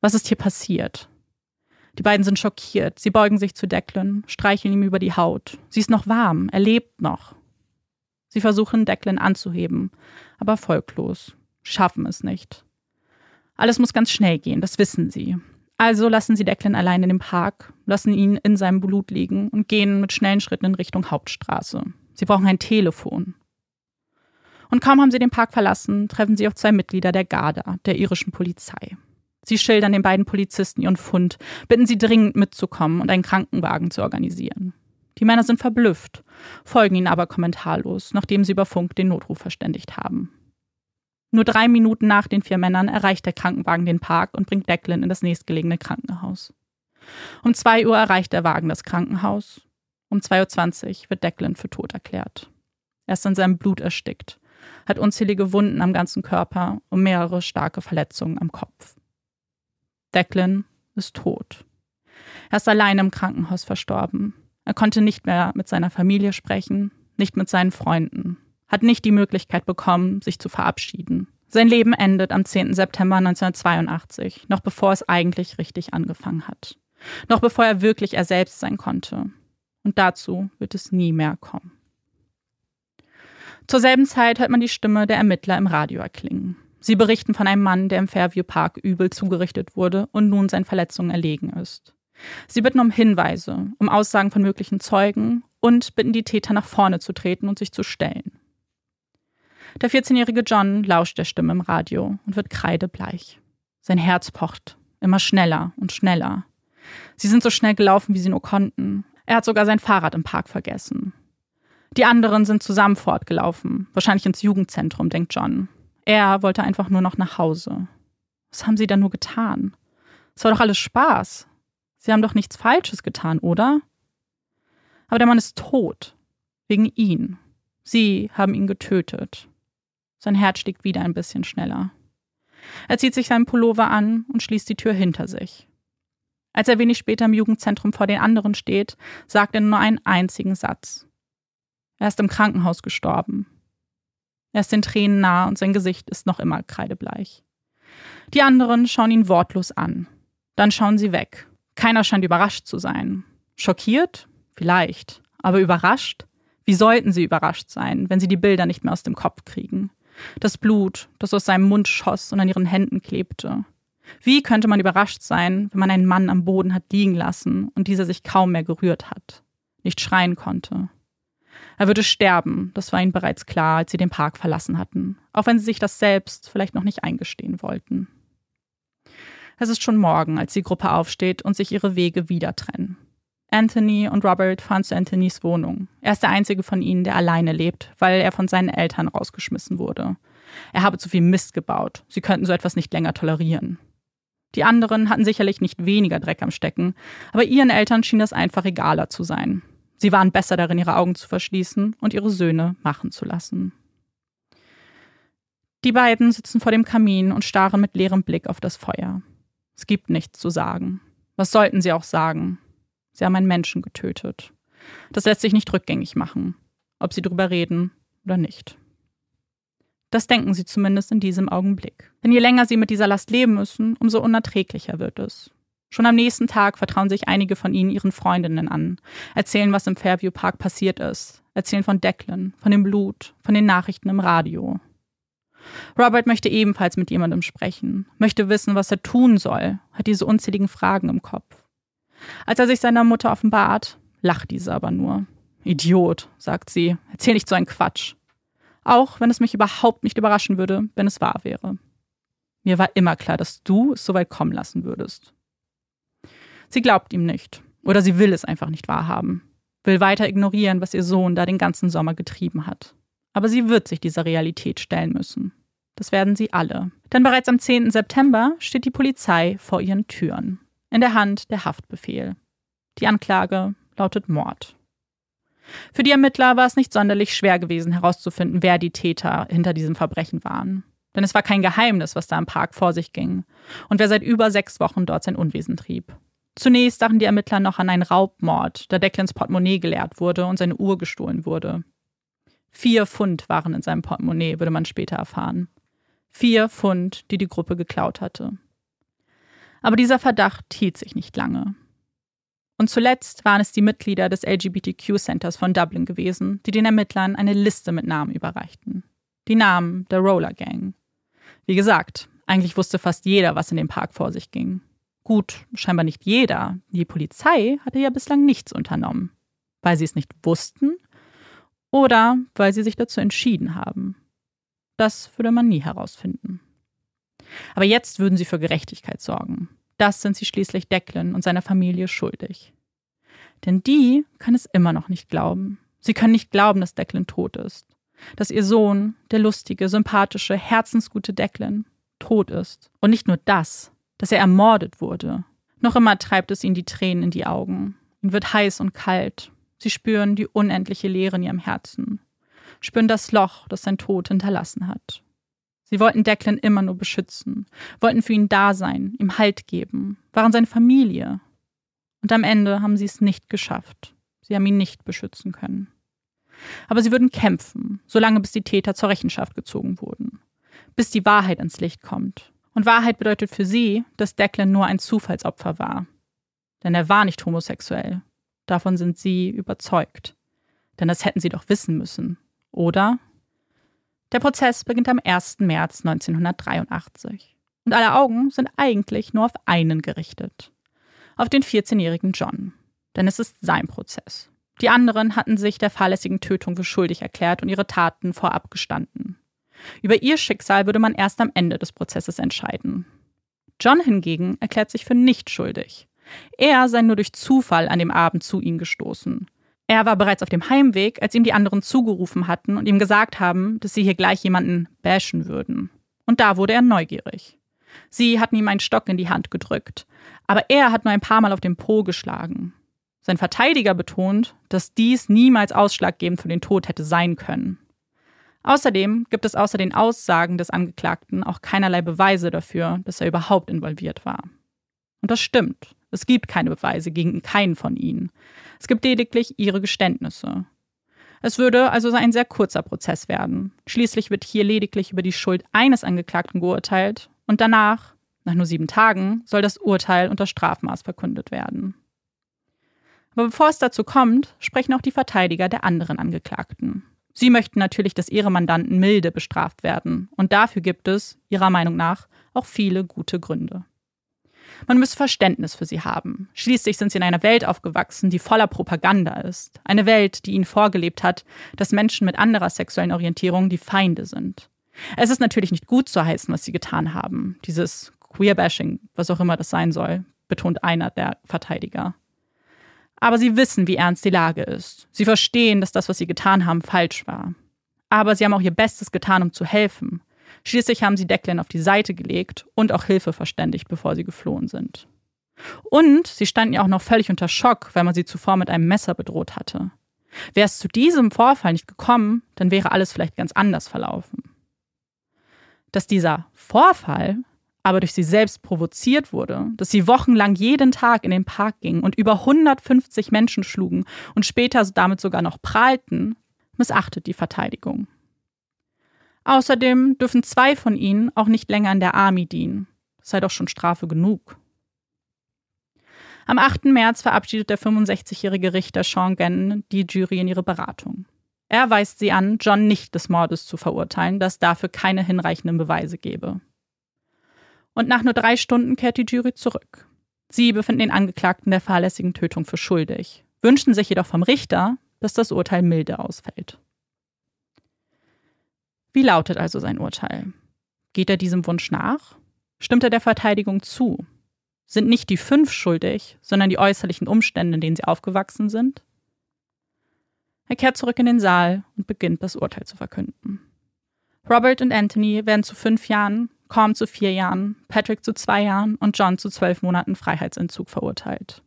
Was ist hier passiert? Die beiden sind schockiert. Sie beugen sich zu Declan, streicheln ihm über die Haut. Sie ist noch warm, er lebt noch. Sie versuchen, Declan anzuheben, aber erfolglos, schaffen es nicht. Alles muss ganz schnell gehen, das wissen sie. Also lassen sie Declan allein in dem Park, lassen ihn in seinem Blut liegen und gehen mit schnellen Schritten in Richtung Hauptstraße. Sie brauchen ein Telefon. Und kaum haben sie den Park verlassen, treffen sie auf zwei Mitglieder der Garda, der irischen Polizei. Sie schildern den beiden Polizisten ihren Fund, bitten sie dringend mitzukommen und einen Krankenwagen zu organisieren. Die Männer sind verblüfft, folgen ihnen aber kommentarlos, nachdem sie über Funk den Notruf verständigt haben. Nur drei Minuten nach den vier Männern erreicht der Krankenwagen den Park und bringt Declan in das nächstgelegene Krankenhaus. Um zwei Uhr erreicht der Wagen das Krankenhaus. Um 2.20 Uhr wird Declan für tot erklärt. Er ist an seinem Blut erstickt, hat unzählige Wunden am ganzen Körper und mehrere starke Verletzungen am Kopf. Declan ist tot. Er ist allein im Krankenhaus verstorben. Er konnte nicht mehr mit seiner Familie sprechen, nicht mit seinen Freunden, hat nicht die Möglichkeit bekommen, sich zu verabschieden. Sein Leben endet am 10. September 1982, noch bevor es eigentlich richtig angefangen hat. Noch bevor er wirklich er selbst sein konnte. Und dazu wird es nie mehr kommen. Zur selben Zeit hört man die Stimme der Ermittler im Radio erklingen. Sie berichten von einem Mann, der im Fairview Park übel zugerichtet wurde und nun seinen Verletzungen erlegen ist. Sie bitten um Hinweise, um Aussagen von möglichen Zeugen und bitten die Täter nach vorne zu treten und sich zu stellen. Der 14-jährige John lauscht der Stimme im Radio und wird kreidebleich. Sein Herz pocht immer schneller und schneller. Sie sind so schnell gelaufen, wie sie nur konnten. Er hat sogar sein Fahrrad im Park vergessen. Die anderen sind zusammen fortgelaufen, wahrscheinlich ins Jugendzentrum, denkt John. Er wollte einfach nur noch nach Hause. Was haben sie da nur getan? Es war doch alles Spaß. Sie haben doch nichts Falsches getan, oder? Aber der Mann ist tot. Wegen ihn. Sie haben ihn getötet. Sein Herz schlägt wieder ein bisschen schneller. Er zieht sich seinen Pullover an und schließt die Tür hinter sich. Als er wenig später im Jugendzentrum vor den anderen steht, sagt er nur einen einzigen Satz. Er ist im Krankenhaus gestorben. Er ist den Tränen nah und sein Gesicht ist noch immer kreidebleich. Die anderen schauen ihn wortlos an. Dann schauen sie weg. Keiner scheint überrascht zu sein. Schockiert? Vielleicht. Aber überrascht? Wie sollten sie überrascht sein, wenn sie die Bilder nicht mehr aus dem Kopf kriegen? Das Blut, das aus seinem Mund schoss und an ihren Händen klebte. Wie könnte man überrascht sein, wenn man einen Mann am Boden hat liegen lassen und dieser sich kaum mehr gerührt hat, nicht schreien konnte, er würde sterben, das war ihnen bereits klar, als sie den Park verlassen hatten, auch wenn sie sich das selbst vielleicht noch nicht eingestehen wollten. Es ist schon morgen, als die Gruppe aufsteht und sich ihre Wege wieder trennen. Anthony und Robert fahren zu Anthonys Wohnung. Er ist der einzige von ihnen, der alleine lebt, weil er von seinen Eltern rausgeschmissen wurde. Er habe zu viel Mist gebaut. Sie könnten so etwas nicht länger tolerieren. Die anderen hatten sicherlich nicht weniger Dreck am Stecken, aber ihren Eltern schien das einfach egaler zu sein. Sie waren besser darin, ihre Augen zu verschließen und ihre Söhne machen zu lassen. Die beiden sitzen vor dem Kamin und starren mit leerem Blick auf das Feuer. Es gibt nichts zu sagen. Was sollten sie auch sagen? Sie haben einen Menschen getötet. Das lässt sich nicht rückgängig machen, ob sie darüber reden oder nicht. Das denken sie zumindest in diesem Augenblick. Denn je länger sie mit dieser Last leben müssen, umso unerträglicher wird es. Schon am nächsten Tag vertrauen sich einige von ihnen ihren Freundinnen an, erzählen, was im Fairview Park passiert ist, erzählen von Declan, von dem Blut, von den Nachrichten im Radio. Robert möchte ebenfalls mit jemandem sprechen, möchte wissen, was er tun soll, hat diese unzähligen Fragen im Kopf. Als er sich seiner Mutter offenbart, lacht diese aber nur. Idiot, sagt sie, erzähl nicht so einen Quatsch. Auch wenn es mich überhaupt nicht überraschen würde, wenn es wahr wäre. Mir war immer klar, dass du es so weit kommen lassen würdest. Sie glaubt ihm nicht. Oder sie will es einfach nicht wahrhaben. Will weiter ignorieren, was ihr Sohn da den ganzen Sommer getrieben hat. Aber sie wird sich dieser Realität stellen müssen. Das werden sie alle. Denn bereits am 10. September steht die Polizei vor ihren Türen. In der Hand der Haftbefehl. Die Anklage lautet Mord. Für die Ermittler war es nicht sonderlich schwer gewesen herauszufinden, wer die Täter hinter diesem Verbrechen waren. Denn es war kein Geheimnis, was da im Park vor sich ging und wer seit über sechs Wochen dort sein Unwesen trieb. Zunächst dachten die Ermittler noch an einen Raubmord, da Declans Portemonnaie geleert wurde und seine Uhr gestohlen wurde. Vier Pfund waren in seinem Portemonnaie, würde man später erfahren. Vier Pfund, die die Gruppe geklaut hatte. Aber dieser Verdacht hielt sich nicht lange. Und zuletzt waren es die Mitglieder des LGBTQ Centers von Dublin gewesen, die den Ermittlern eine Liste mit Namen überreichten. Die Namen der Roller Gang. Wie gesagt, eigentlich wusste fast jeder, was in dem Park vor sich ging. Gut, scheinbar nicht jeder. Die Polizei hatte ja bislang nichts unternommen. Weil sie es nicht wussten oder weil sie sich dazu entschieden haben. Das würde man nie herausfinden. Aber jetzt würden sie für Gerechtigkeit sorgen. Das sind sie schließlich Declan und seiner Familie schuldig. Denn die kann es immer noch nicht glauben. Sie können nicht glauben, dass Declan tot ist. Dass ihr Sohn, der lustige, sympathische, herzensgute Declan, tot ist. Und nicht nur das, dass er ermordet wurde. Noch immer treibt es ihnen die Tränen in die Augen. Ihnen wird heiß und kalt. Sie spüren die unendliche Leere in ihrem Herzen. Spüren das Loch, das sein Tod hinterlassen hat. Sie wollten Declan immer nur beschützen, wollten für ihn da sein, ihm Halt geben, waren seine Familie. Und am Ende haben sie es nicht geschafft. Sie haben ihn nicht beschützen können. Aber sie würden kämpfen, solange bis die Täter zur Rechenschaft gezogen wurden. Bis die Wahrheit ins Licht kommt. Und Wahrheit bedeutet für sie, dass Declan nur ein Zufallsopfer war. Denn er war nicht homosexuell. Davon sind sie überzeugt. Denn das hätten sie doch wissen müssen. Oder? Der Prozess beginnt am 1. März 1983. Und alle Augen sind eigentlich nur auf einen gerichtet. Auf den 14-jährigen John. Denn es ist sein Prozess. Die anderen hatten sich der fahrlässigen Tötung für schuldig erklärt und ihre Taten vorab gestanden. Über ihr Schicksal würde man erst am Ende des Prozesses entscheiden. John hingegen erklärt sich für nicht schuldig. Er sei nur durch Zufall an dem Abend zu ihm gestoßen. Er war bereits auf dem Heimweg, als ihm die anderen zugerufen hatten und ihm gesagt haben, dass sie hier gleich jemanden bashen würden. Und da wurde er neugierig. Sie hatten ihm einen Stock in die Hand gedrückt, aber er hat nur ein paar Mal auf den Po geschlagen. Sein Verteidiger betont, dass dies niemals ausschlaggebend für den Tod hätte sein können. Außerdem gibt es außer den Aussagen des Angeklagten auch keinerlei Beweise dafür, dass er überhaupt involviert war. Und das stimmt. Es gibt keine Beweise gegen keinen von ihnen. Es gibt lediglich ihre Geständnisse. Es würde also ein sehr kurzer Prozess werden. Schließlich wird hier lediglich über die Schuld eines Angeklagten geurteilt und danach, nach nur sieben Tagen, soll das Urteil unter Strafmaß verkündet werden. Aber bevor es dazu kommt, sprechen auch die Verteidiger der anderen Angeklagten. Sie möchten natürlich, dass ihre Mandanten milde bestraft werden. Und dafür gibt es, ihrer Meinung nach, auch viele gute Gründe. Man müsse Verständnis für sie haben. Schließlich sind sie in einer Welt aufgewachsen, die voller Propaganda ist. Eine Welt, die ihnen vorgelebt hat, dass Menschen mit anderer sexuellen Orientierung die Feinde sind. Es ist natürlich nicht gut zu heißen, was sie getan haben. Dieses Queerbashing, was auch immer das sein soll, betont einer der Verteidiger. Aber sie wissen, wie ernst die Lage ist. Sie verstehen, dass das, was sie getan haben, falsch war. Aber sie haben auch ihr Bestes getan, um zu helfen. Schließlich haben sie Declan auf die Seite gelegt und auch Hilfe verständigt, bevor sie geflohen sind. Und sie standen ja auch noch völlig unter Schock, weil man sie zuvor mit einem Messer bedroht hatte. Wäre es zu diesem Vorfall nicht gekommen, dann wäre alles vielleicht ganz anders verlaufen. Dass dieser Vorfall aber durch sie selbst provoziert wurde, dass sie wochenlang jeden Tag in den Park gingen und über 150 Menschen schlugen und später damit sogar noch prahlten, missachtet die Verteidigung. Außerdem dürfen zwei von ihnen auch nicht länger in der Army dienen. Das sei doch schon Strafe genug. Am 8. März verabschiedet der 65-jährige Richter Sean Gannon die Jury in ihre Beratung. Er weist sie an, John nicht des Mordes zu verurteilen, da es dafür keine hinreichenden Beweise gebe. Und nach nur drei Stunden kehrt die Jury zurück. Sie befinden den Angeklagten der fahrlässigen Tötung für schuldig, wünschen sich jedoch vom Richter, dass das Urteil milde ausfällt. Wie lautet also sein Urteil? Geht er diesem Wunsch nach? Stimmt er der Verteidigung zu? Sind nicht die fünf schuldig, sondern die äußerlichen Umstände, in denen sie aufgewachsen sind? Er kehrt zurück in den Saal und beginnt das Urteil zu verkünden. Robert und Anthony werden zu fünf Jahren, Corm zu vier Jahren, Patrick zu zwei Jahren und John zu zwölf Monaten Freiheitsentzug verurteilt.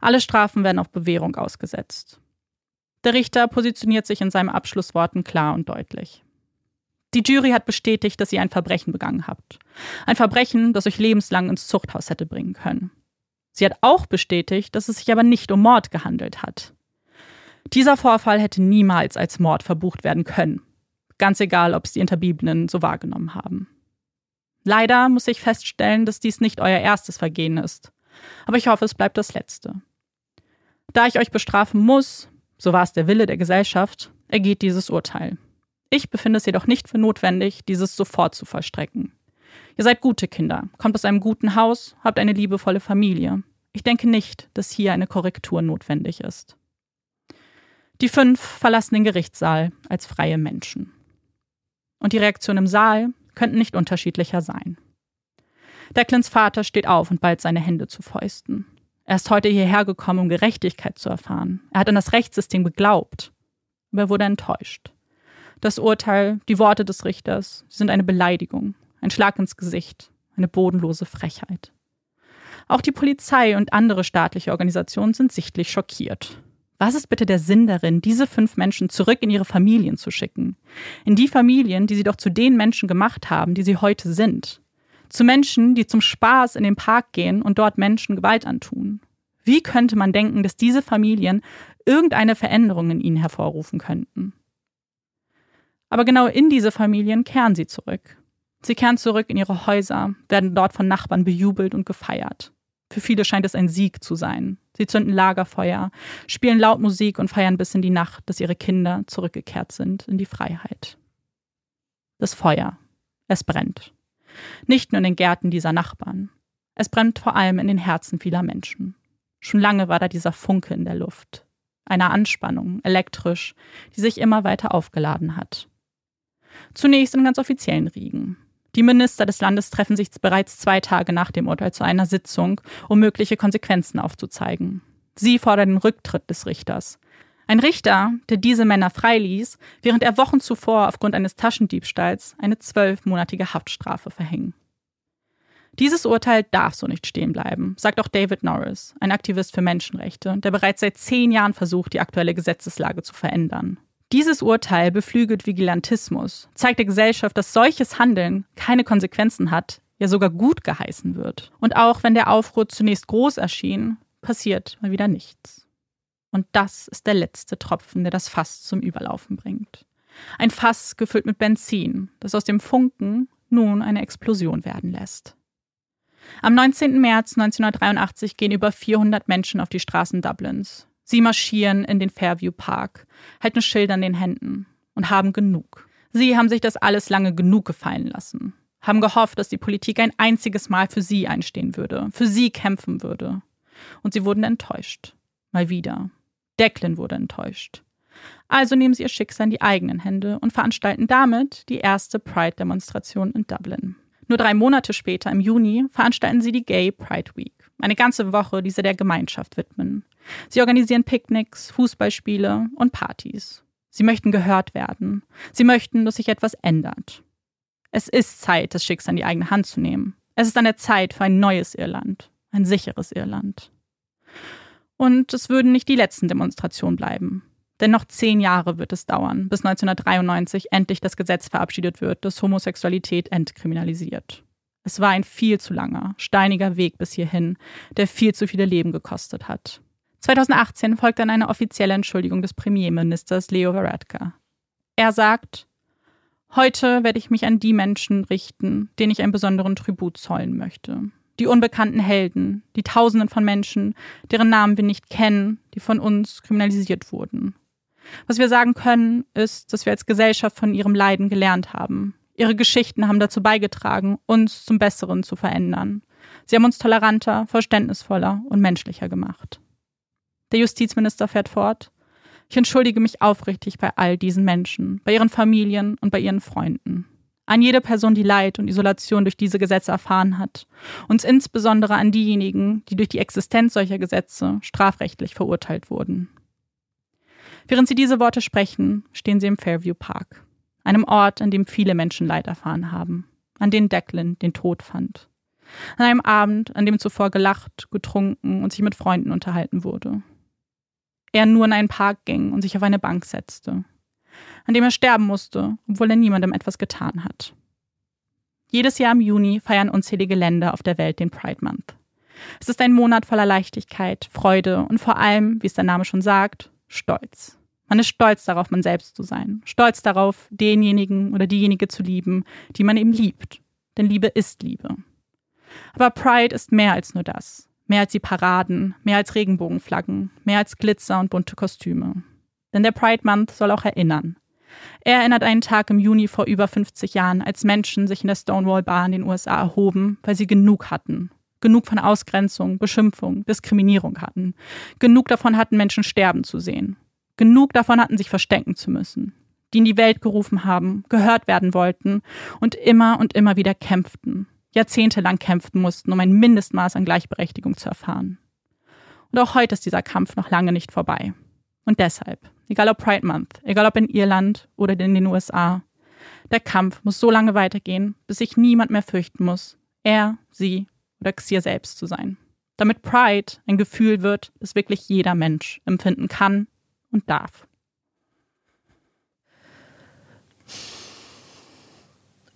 Alle Strafen werden auf Bewährung ausgesetzt. Der Richter positioniert sich in seinen Abschlussworten klar und deutlich. Die Jury hat bestätigt, dass ihr ein Verbrechen begangen habt. Ein Verbrechen, das euch lebenslang ins Zuchthaus hätte bringen können. Sie hat auch bestätigt, dass es sich aber nicht um Mord gehandelt hat. Dieser Vorfall hätte niemals als Mord verbucht werden können. Ganz egal, ob es die Interbiebenen so wahrgenommen haben. Leider muss ich feststellen, dass dies nicht euer erstes Vergehen ist. Aber ich hoffe, es bleibt das letzte. Da ich euch bestrafen muss, so war es der Wille der Gesellschaft, ergeht dieses Urteil. Ich befinde es jedoch nicht für notwendig, dieses sofort zu vollstrecken. Ihr seid gute Kinder, kommt aus einem guten Haus, habt eine liebevolle Familie. Ich denke nicht, dass hier eine Korrektur notwendig ist. Die fünf verlassen den Gerichtssaal als freie Menschen. Und die Reaktionen im Saal könnten nicht unterschiedlicher sein. Declans Vater steht auf und ballt seine Hände zu Fäusten. Er ist heute hierher gekommen, um Gerechtigkeit zu erfahren. Er hat an das Rechtssystem geglaubt, aber er wurde enttäuscht. Das Urteil, die Worte des Richters sind eine Beleidigung, ein Schlag ins Gesicht, eine bodenlose Frechheit. Auch die Polizei und andere staatliche Organisationen sind sichtlich schockiert. Was ist bitte der Sinn darin, diese fünf Menschen zurück in ihre Familien zu schicken? In die Familien, die sie doch zu den Menschen gemacht haben, die sie heute sind. Zu Menschen, die zum Spaß in den Park gehen und dort Menschen Gewalt antun. Wie könnte man denken, dass diese Familien irgendeine Veränderung in ihnen hervorrufen könnten? Aber genau in diese Familien kehren sie zurück. Sie kehren zurück in ihre Häuser, werden dort von Nachbarn bejubelt und gefeiert. Für viele scheint es ein Sieg zu sein. Sie zünden Lagerfeuer, spielen laut Musik und feiern bis in die Nacht, dass ihre Kinder zurückgekehrt sind in die Freiheit. Das Feuer. Es brennt. Nicht nur in den Gärten dieser Nachbarn. Es brennt vor allem in den Herzen vieler Menschen. Schon lange war da dieser Funke in der Luft. Eine Anspannung, elektrisch, die sich immer weiter aufgeladen hat. Zunächst in ganz offiziellen Riegen. Die Minister des Landes treffen sich bereits zwei Tage nach dem Urteil zu einer Sitzung, um mögliche Konsequenzen aufzuzeigen. Sie fordern den Rücktritt des Richters. Ein Richter, der diese Männer freiließ, während er Wochen zuvor aufgrund eines Taschendiebstahls eine zwölfmonatige Haftstrafe verhängen. Dieses Urteil darf so nicht stehen bleiben, sagt auch David Norris, ein Aktivist für Menschenrechte, der bereits seit zehn Jahren versucht, die aktuelle Gesetzeslage zu verändern. Dieses Urteil beflügelt Vigilantismus, zeigt der Gesellschaft, dass solches Handeln keine Konsequenzen hat, ja sogar gut geheißen wird. Und auch wenn der Aufruhr zunächst groß erschien, passiert mal wieder nichts. Und das ist der letzte Tropfen, der das Fass zum Überlaufen bringt. Ein Fass gefüllt mit Benzin, das aus dem Funken nun eine Explosion werden lässt. Am 19. März 1983 gehen über 400 Menschen auf die Straßen Dublins. Sie marschieren in den Fairview Park, halten Schilder in den Händen und haben genug. Sie haben sich das alles lange genug gefallen lassen, haben gehofft, dass die Politik ein einziges Mal für sie einstehen würde, für sie kämpfen würde. Und sie wurden enttäuscht. Mal wieder. Declan wurde enttäuscht. Also nehmen sie ihr Schicksal in die eigenen Hände und veranstalten damit die erste Pride-Demonstration in Dublin. Nur drei Monate später, im Juni, veranstalten sie die Gay Pride Week. Eine ganze Woche, die sie der Gemeinschaft widmen. Sie organisieren Picknicks, Fußballspiele und Partys. Sie möchten gehört werden. Sie möchten, dass sich etwas ändert. Es ist Zeit, das Schicksal in die eigene Hand zu nehmen. Es ist an der Zeit für ein neues Irland, ein sicheres Irland. Und es würden nicht die letzten Demonstrationen bleiben. Denn noch zehn Jahre wird es dauern, bis 1993 endlich das Gesetz verabschiedet wird, das Homosexualität entkriminalisiert. Es war ein viel zu langer, steiniger Weg bis hierhin, der viel zu viele Leben gekostet hat. 2018 folgt dann eine offizielle Entschuldigung des Premierministers Leo Varadkar. Er sagt, Heute werde ich mich an die Menschen richten, denen ich einen besonderen Tribut zollen möchte. Die unbekannten Helden, die Tausenden von Menschen, deren Namen wir nicht kennen, die von uns kriminalisiert wurden. Was wir sagen können, ist, dass wir als Gesellschaft von ihrem Leiden gelernt haben. Ihre Geschichten haben dazu beigetragen, uns zum Besseren zu verändern. Sie haben uns toleranter, verständnisvoller und menschlicher gemacht. Der Justizminister fährt fort. Ich entschuldige mich aufrichtig bei all diesen Menschen, bei ihren Familien und bei ihren Freunden. An jede Person, die Leid und Isolation durch diese Gesetze erfahren hat. Und insbesondere an diejenigen, die durch die Existenz solcher Gesetze strafrechtlich verurteilt wurden. Während sie diese Worte sprechen, stehen sie im Fairview Park, einem Ort, an dem viele Menschen Leid erfahren haben, an dem Declan den Tod fand. An einem Abend, an dem zuvor gelacht, getrunken und sich mit Freunden unterhalten wurde. Er nur in einen Park ging und sich auf eine Bank setzte, an dem er sterben musste, obwohl er niemandem etwas getan hat. Jedes Jahr im Juni feiern unzählige Länder auf der Welt den Pride Month. Es ist ein Monat voller Leichtigkeit, Freude und vor allem, wie es der Name schon sagt, Stolz. Man ist stolz darauf, man selbst zu sein. Stolz darauf, denjenigen oder diejenige zu lieben, die man eben liebt. Denn Liebe ist Liebe. Aber Pride ist mehr als nur das. Mehr als die Paraden, mehr als Regenbogenflaggen, mehr als Glitzer und bunte Kostüme. Denn der Pride Month soll auch erinnern. Er erinnert einen Tag im Juni vor über 50 Jahren, als Menschen sich in der Stonewall Bar in den USA erhoben, weil sie genug hatten. Genug von Ausgrenzung, Beschimpfung, Diskriminierung hatten. Genug davon hatten, Menschen sterben zu sehen. Genug davon hatten, sich verstecken zu müssen. Die in die Welt gerufen haben, gehört werden wollten und immer und immer wieder kämpften. Jahrzehntelang kämpfen mussten, um ein Mindestmaß an Gleichberechtigung zu erfahren. Und auch heute ist dieser Kampf noch lange nicht vorbei. Und deshalb, egal ob Pride Month, egal ob in Irland oder in den USA, der Kampf muss so lange weitergehen, bis sich niemand mehr fürchten muss, er, sie oder Xier selbst zu sein. Damit Pride ein Gefühl wird, das wirklich jeder Mensch empfinden kann und darf.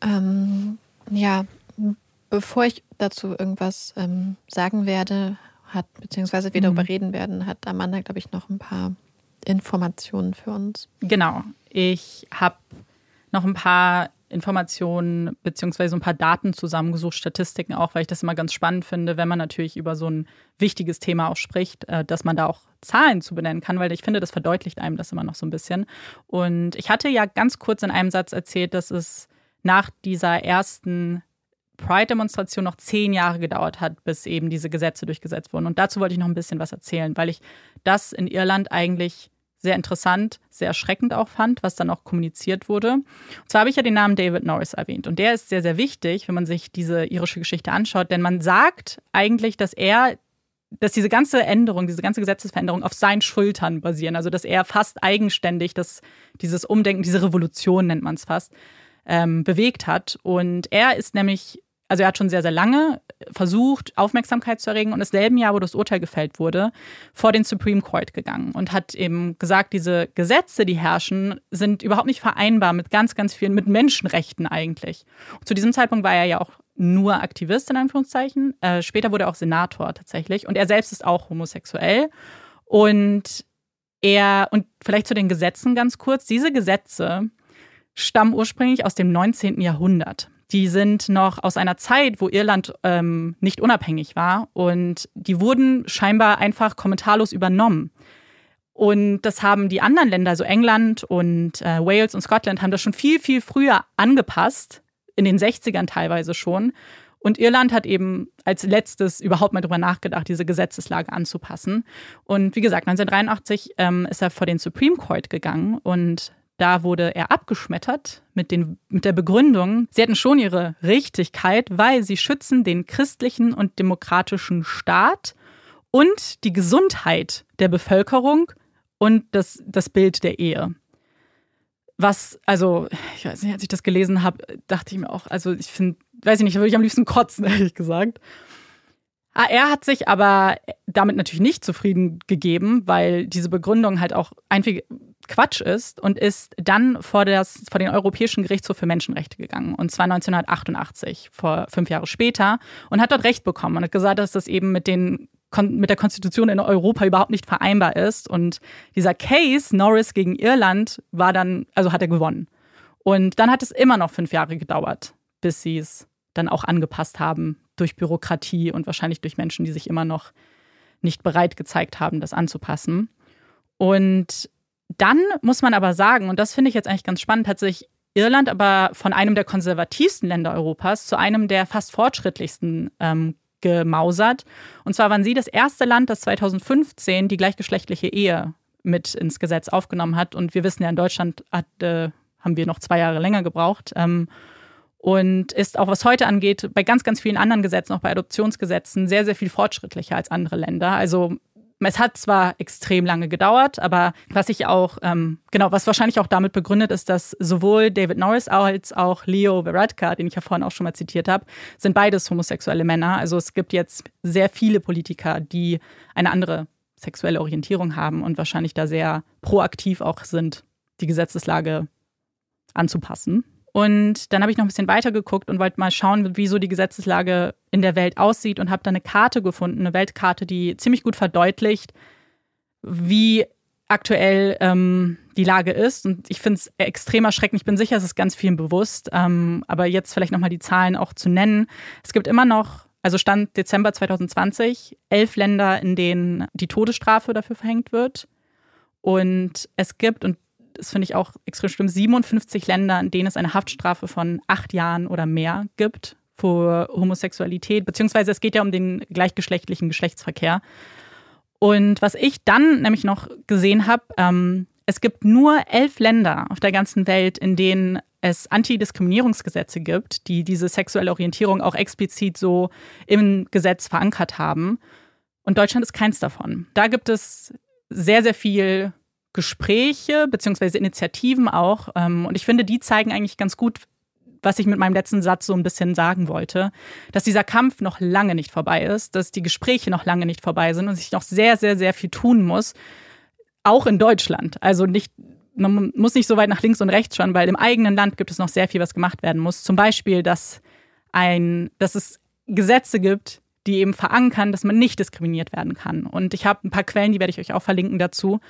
Ähm, ja, bevor ich dazu irgendwas ähm, sagen werde, hat, beziehungsweise wir darüber mhm. reden werden, hat Amanda, glaube ich, noch ein paar Informationen für uns. Genau. Ich habe noch ein paar Informationen beziehungsweise ein paar Daten zusammengesucht, Statistiken auch, weil ich das immer ganz spannend finde, wenn man natürlich über so ein wichtiges Thema auch spricht, äh, dass man da auch Zahlen zu benennen kann, weil ich finde, das verdeutlicht einem das immer noch so ein bisschen. Und ich hatte ja ganz kurz in einem Satz erzählt, dass es nach dieser ersten Pride-Demonstration noch zehn Jahre gedauert hat, bis eben diese Gesetze durchgesetzt wurden. Und dazu wollte ich noch ein bisschen was erzählen, weil ich das in Irland eigentlich sehr interessant, sehr erschreckend auch fand, was dann auch kommuniziert wurde. Und zwar habe ich ja den Namen David Norris erwähnt. Und der ist sehr, sehr wichtig, wenn man sich diese irische Geschichte anschaut, denn man sagt eigentlich, dass er dass diese ganze Änderung, diese ganze Gesetzesveränderung auf seinen Schultern basieren. Also dass er fast eigenständig das, dieses Umdenken, diese Revolution nennt man es fast, ähm, bewegt hat. Und er ist nämlich also er hat schon sehr, sehr lange versucht, Aufmerksamkeit zu erregen und im selben Jahr, wo das Urteil gefällt wurde, vor den Supreme Court gegangen und hat eben gesagt, diese Gesetze, die herrschen, sind überhaupt nicht vereinbar mit ganz, ganz vielen, mit Menschenrechten eigentlich. Und zu diesem Zeitpunkt war er ja auch nur Aktivist in Anführungszeichen. Äh, später wurde er auch Senator tatsächlich und er selbst ist auch homosexuell. Und er, und vielleicht zu den Gesetzen ganz kurz, diese Gesetze stammen ursprünglich aus dem 19. Jahrhundert die sind noch aus einer Zeit, wo Irland ähm, nicht unabhängig war und die wurden scheinbar einfach kommentarlos übernommen. Und das haben die anderen Länder, so England und äh, Wales und Scotland, haben das schon viel, viel früher angepasst, in den 60ern teilweise schon. Und Irland hat eben als letztes überhaupt mal drüber nachgedacht, diese Gesetzeslage anzupassen. Und wie gesagt, 1983 ähm, ist er vor den Supreme Court gegangen und da wurde er abgeschmettert mit, den, mit der Begründung, sie hätten schon ihre Richtigkeit, weil sie schützen den christlichen und demokratischen Staat und die Gesundheit der Bevölkerung und das, das Bild der Ehe. Was, also, ich weiß nicht, als ich das gelesen habe, dachte ich mir auch, also ich finde, weiß ich nicht, da würde ich am liebsten kotzen, ehrlich gesagt. Ah, er hat sich aber damit natürlich nicht zufrieden gegeben, weil diese Begründung halt auch einfach Quatsch ist und ist dann vor, das, vor den Europäischen Gerichtshof für Menschenrechte gegangen. Und zwar 1988, vor fünf Jahre später, und hat dort Recht bekommen und hat gesagt, dass das eben mit den mit der Konstitution in Europa überhaupt nicht vereinbar ist. Und dieser Case Norris gegen Irland war dann, also hat er gewonnen. Und dann hat es immer noch fünf Jahre gedauert, bis sie es dann auch angepasst haben durch Bürokratie und wahrscheinlich durch Menschen, die sich immer noch nicht bereit gezeigt haben, das anzupassen. Und dann muss man aber sagen, und das finde ich jetzt eigentlich ganz spannend, hat sich Irland aber von einem der konservativsten Länder Europas zu einem der fast fortschrittlichsten ähm, gemausert. Und zwar waren sie das erste Land, das 2015 die gleichgeschlechtliche Ehe mit ins Gesetz aufgenommen hat. Und wir wissen ja, in Deutschland hat, äh, haben wir noch zwei Jahre länger gebraucht. Ähm, und ist auch, was heute angeht, bei ganz, ganz vielen anderen Gesetzen, auch bei Adoptionsgesetzen, sehr, sehr viel fortschrittlicher als andere Länder. Also es hat zwar extrem lange gedauert, aber was ich auch, ähm, genau, was wahrscheinlich auch damit begründet ist, dass sowohl David Norris als auch Leo Varadkar, den ich ja vorhin auch schon mal zitiert habe, sind beides homosexuelle Männer. Also es gibt jetzt sehr viele Politiker, die eine andere sexuelle Orientierung haben und wahrscheinlich da sehr proaktiv auch sind, die Gesetzeslage anzupassen. Und dann habe ich noch ein bisschen weiter geguckt und wollte mal schauen, wie so die Gesetzeslage in der Welt aussieht und habe da eine Karte gefunden, eine Weltkarte, die ziemlich gut verdeutlicht, wie aktuell ähm, die Lage ist. Und ich finde es extrem erschreckend. Ich bin sicher, es ist ganz vielen bewusst. Ähm, aber jetzt vielleicht nochmal die Zahlen auch zu nennen. Es gibt immer noch, also Stand Dezember 2020, elf Länder, in denen die Todesstrafe dafür verhängt wird. Und es gibt, und das finde ich auch extrem schlimm, 57 Länder, in denen es eine Haftstrafe von acht Jahren oder mehr gibt für Homosexualität, beziehungsweise es geht ja um den gleichgeschlechtlichen Geschlechtsverkehr. Und was ich dann nämlich noch gesehen habe, ähm, es gibt nur elf Länder auf der ganzen Welt, in denen es Antidiskriminierungsgesetze gibt, die diese sexuelle Orientierung auch explizit so im Gesetz verankert haben. Und Deutschland ist keins davon. Da gibt es sehr, sehr viel Gespräche beziehungsweise Initiativen auch. Ähm, und ich finde, die zeigen eigentlich ganz gut, was ich mit meinem letzten Satz so ein bisschen sagen wollte, dass dieser Kampf noch lange nicht vorbei ist, dass die Gespräche noch lange nicht vorbei sind und sich noch sehr, sehr, sehr viel tun muss, auch in Deutschland. Also nicht, man muss nicht so weit nach links und rechts schauen, weil im eigenen Land gibt es noch sehr viel, was gemacht werden muss. Zum Beispiel, dass ein, dass es Gesetze gibt, die eben verankern, dass man nicht diskriminiert werden kann. Und ich habe ein paar Quellen, die werde ich euch auch verlinken dazu.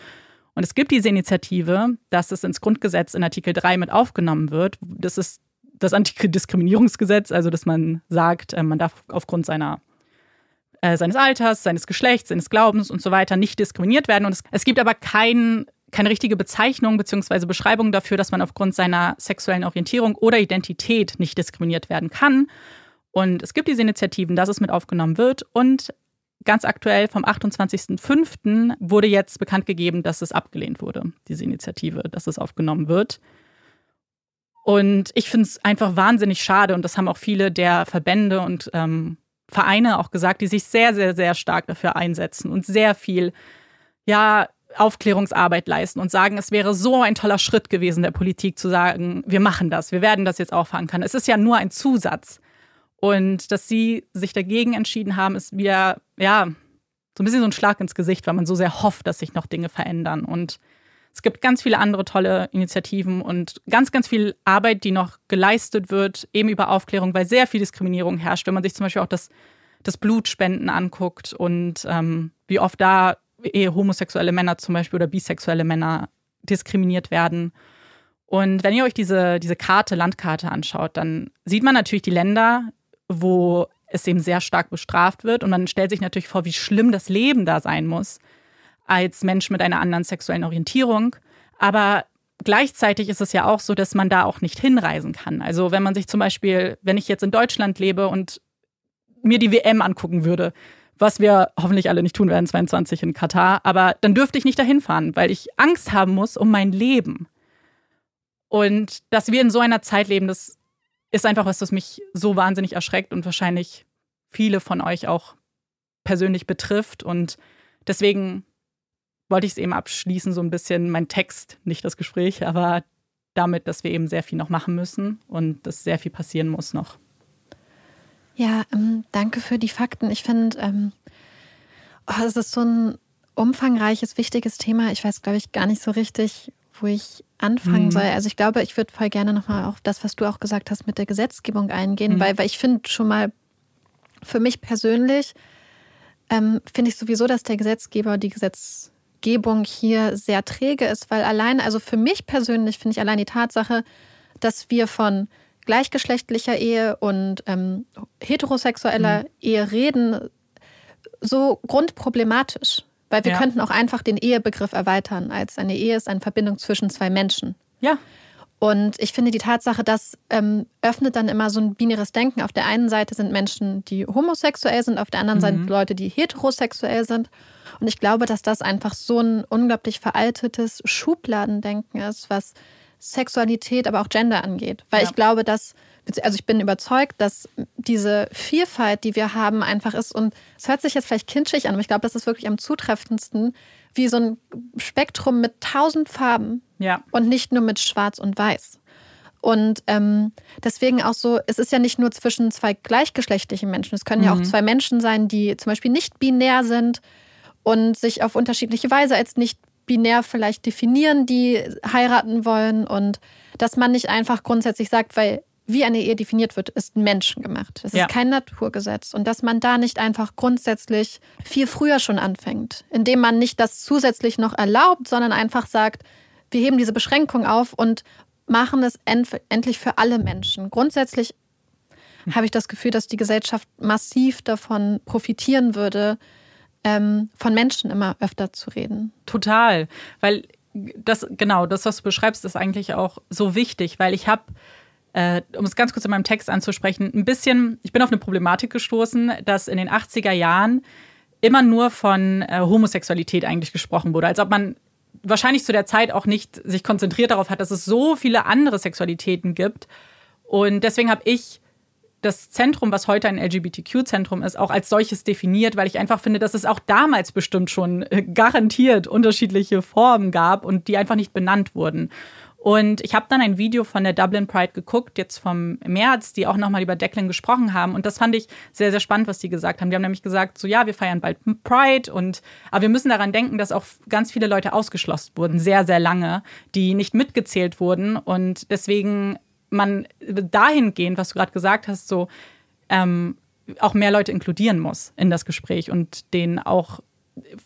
Und es gibt diese Initiative, dass es ins Grundgesetz in Artikel 3 mit aufgenommen wird. Das ist das Antidiskriminierungsgesetz, also dass man sagt, äh, man darf aufgrund seiner äh, seines Alters, seines Geschlechts, seines Glaubens und so weiter nicht diskriminiert werden. Und es, es gibt aber kein, keine richtige Bezeichnung bzw. Beschreibung dafür, dass man aufgrund seiner sexuellen Orientierung oder Identität nicht diskriminiert werden kann. Und es gibt diese Initiativen, dass es mit aufgenommen wird. Und ganz aktuell vom 28.05. wurde jetzt bekannt gegeben, dass es abgelehnt wurde, diese Initiative, dass es aufgenommen wird. Und ich finde es einfach wahnsinnig schade und das haben auch viele der Verbände und ähm, Vereine auch gesagt, die sich sehr, sehr, sehr stark dafür einsetzen und sehr viel, ja, Aufklärungsarbeit leisten und sagen, es wäre so ein toller Schritt gewesen der Politik zu sagen, wir machen das, wir werden das jetzt auch verankern. Es ist ja nur ein Zusatz. Und dass sie sich dagegen entschieden haben, ist wieder, ja, so ein bisschen so ein Schlag ins Gesicht, weil man so sehr hofft, dass sich noch Dinge verändern. Und es gibt ganz viele andere tolle Initiativen und ganz, ganz viel Arbeit, die noch geleistet wird, eben über Aufklärung, weil sehr viel Diskriminierung herrscht. Wenn man sich zum Beispiel auch das, das Blutspenden anguckt und ähm, wie oft da eher homosexuelle Männer zum Beispiel oder bisexuelle Männer diskriminiert werden. Und wenn ihr euch diese, diese Karte, Landkarte anschaut, dann sieht man natürlich die Länder, wo es eben sehr stark bestraft wird. Und man stellt sich natürlich vor, wie schlimm das Leben da sein muss als Mensch mit einer anderen sexuellen Orientierung. Aber gleichzeitig ist es ja auch so, dass man da auch nicht hinreisen kann. Also wenn man sich zum Beispiel, wenn ich jetzt in Deutschland lebe und mir die WM angucken würde, was wir hoffentlich alle nicht tun werden, 22 in Katar, aber dann dürfte ich nicht dahin fahren, weil ich Angst haben muss um mein Leben. Und dass wir in so einer Zeit leben, das ist einfach was, das mich so wahnsinnig erschreckt und wahrscheinlich viele von euch auch persönlich betrifft. Und deswegen wollte ich es eben abschließen, so ein bisschen mein Text, nicht das Gespräch, aber damit, dass wir eben sehr viel noch machen müssen und dass sehr viel passieren muss noch. Ja, ähm, danke für die Fakten. Ich finde, ähm, oh, es ist so ein umfangreiches, wichtiges Thema. Ich weiß, glaube ich, gar nicht so richtig, wo ich anfangen mhm. soll. Also ich glaube, ich würde voll gerne nochmal auf das, was du auch gesagt hast, mit der Gesetzgebung eingehen, mhm. weil, weil ich finde schon mal für mich persönlich, ähm, finde ich sowieso, dass der Gesetzgeber die Gesetzgebung hier sehr träge ist, weil allein, also für mich persönlich finde ich allein die Tatsache, dass wir von gleichgeschlechtlicher Ehe und ähm, heterosexueller mhm. Ehe reden, so grundproblematisch. Weil wir ja. könnten auch einfach den Ehebegriff erweitern, als eine Ehe ist eine Verbindung zwischen zwei Menschen. Ja. Und ich finde, die Tatsache, das ähm, öffnet dann immer so ein binäres Denken. Auf der einen Seite sind Menschen, die homosexuell sind, auf der anderen mhm. Seite Leute, die heterosexuell sind. Und ich glaube, dass das einfach so ein unglaublich veraltetes Schubladendenken ist, was Sexualität, aber auch Gender angeht. Weil ja. ich glaube, dass, also ich bin überzeugt, dass diese Vielfalt, die wir haben, einfach ist. Und es hört sich jetzt vielleicht kitschig an, aber ich glaube, das ist wirklich am zutreffendsten, wie so ein Spektrum mit tausend Farben. Ja. Und nicht nur mit Schwarz und Weiß. Und ähm, deswegen auch so, es ist ja nicht nur zwischen zwei gleichgeschlechtlichen Menschen. Es können mhm. ja auch mhm. zwei Menschen sein, die zum Beispiel nicht binär sind und sich auf unterschiedliche Weise als nicht binär vielleicht definieren, die heiraten wollen. Und dass man nicht einfach grundsätzlich sagt, weil wie eine Ehe definiert wird, ist menschengemacht. Das ja. ist kein Naturgesetz. Und dass man da nicht einfach grundsätzlich viel früher schon anfängt, indem man nicht das zusätzlich noch erlaubt, sondern einfach sagt, wir heben diese Beschränkung auf und machen es endlich für alle Menschen. Grundsätzlich habe ich das Gefühl, dass die Gesellschaft massiv davon profitieren würde, ähm, von Menschen immer öfter zu reden. Total, weil das genau das, was du beschreibst, ist eigentlich auch so wichtig, weil ich habe äh, um es ganz kurz in meinem Text anzusprechen, ein bisschen, ich bin auf eine Problematik gestoßen, dass in den 80er Jahren immer nur von äh, Homosexualität eigentlich gesprochen wurde, als ob man wahrscheinlich zu der Zeit auch nicht sich konzentriert darauf hat, dass es so viele andere Sexualitäten gibt. Und deswegen habe ich das Zentrum, was heute ein LGBTQ-Zentrum ist, auch als solches definiert, weil ich einfach finde, dass es auch damals bestimmt schon äh, garantiert unterschiedliche Formen gab und die einfach nicht benannt wurden. Und ich habe dann ein Video von der Dublin Pride geguckt, jetzt vom März, die auch nochmal über Declan gesprochen haben. Und das fand ich sehr, sehr spannend, was die gesagt haben. Die haben nämlich gesagt, so ja, wir feiern bald Pride und aber wir müssen daran denken, dass auch ganz viele Leute ausgeschlossen wurden, sehr, sehr lange, die nicht mitgezählt wurden. Und deswegen man dahingehend, was du gerade gesagt hast, so ähm, auch mehr Leute inkludieren muss in das Gespräch und denen auch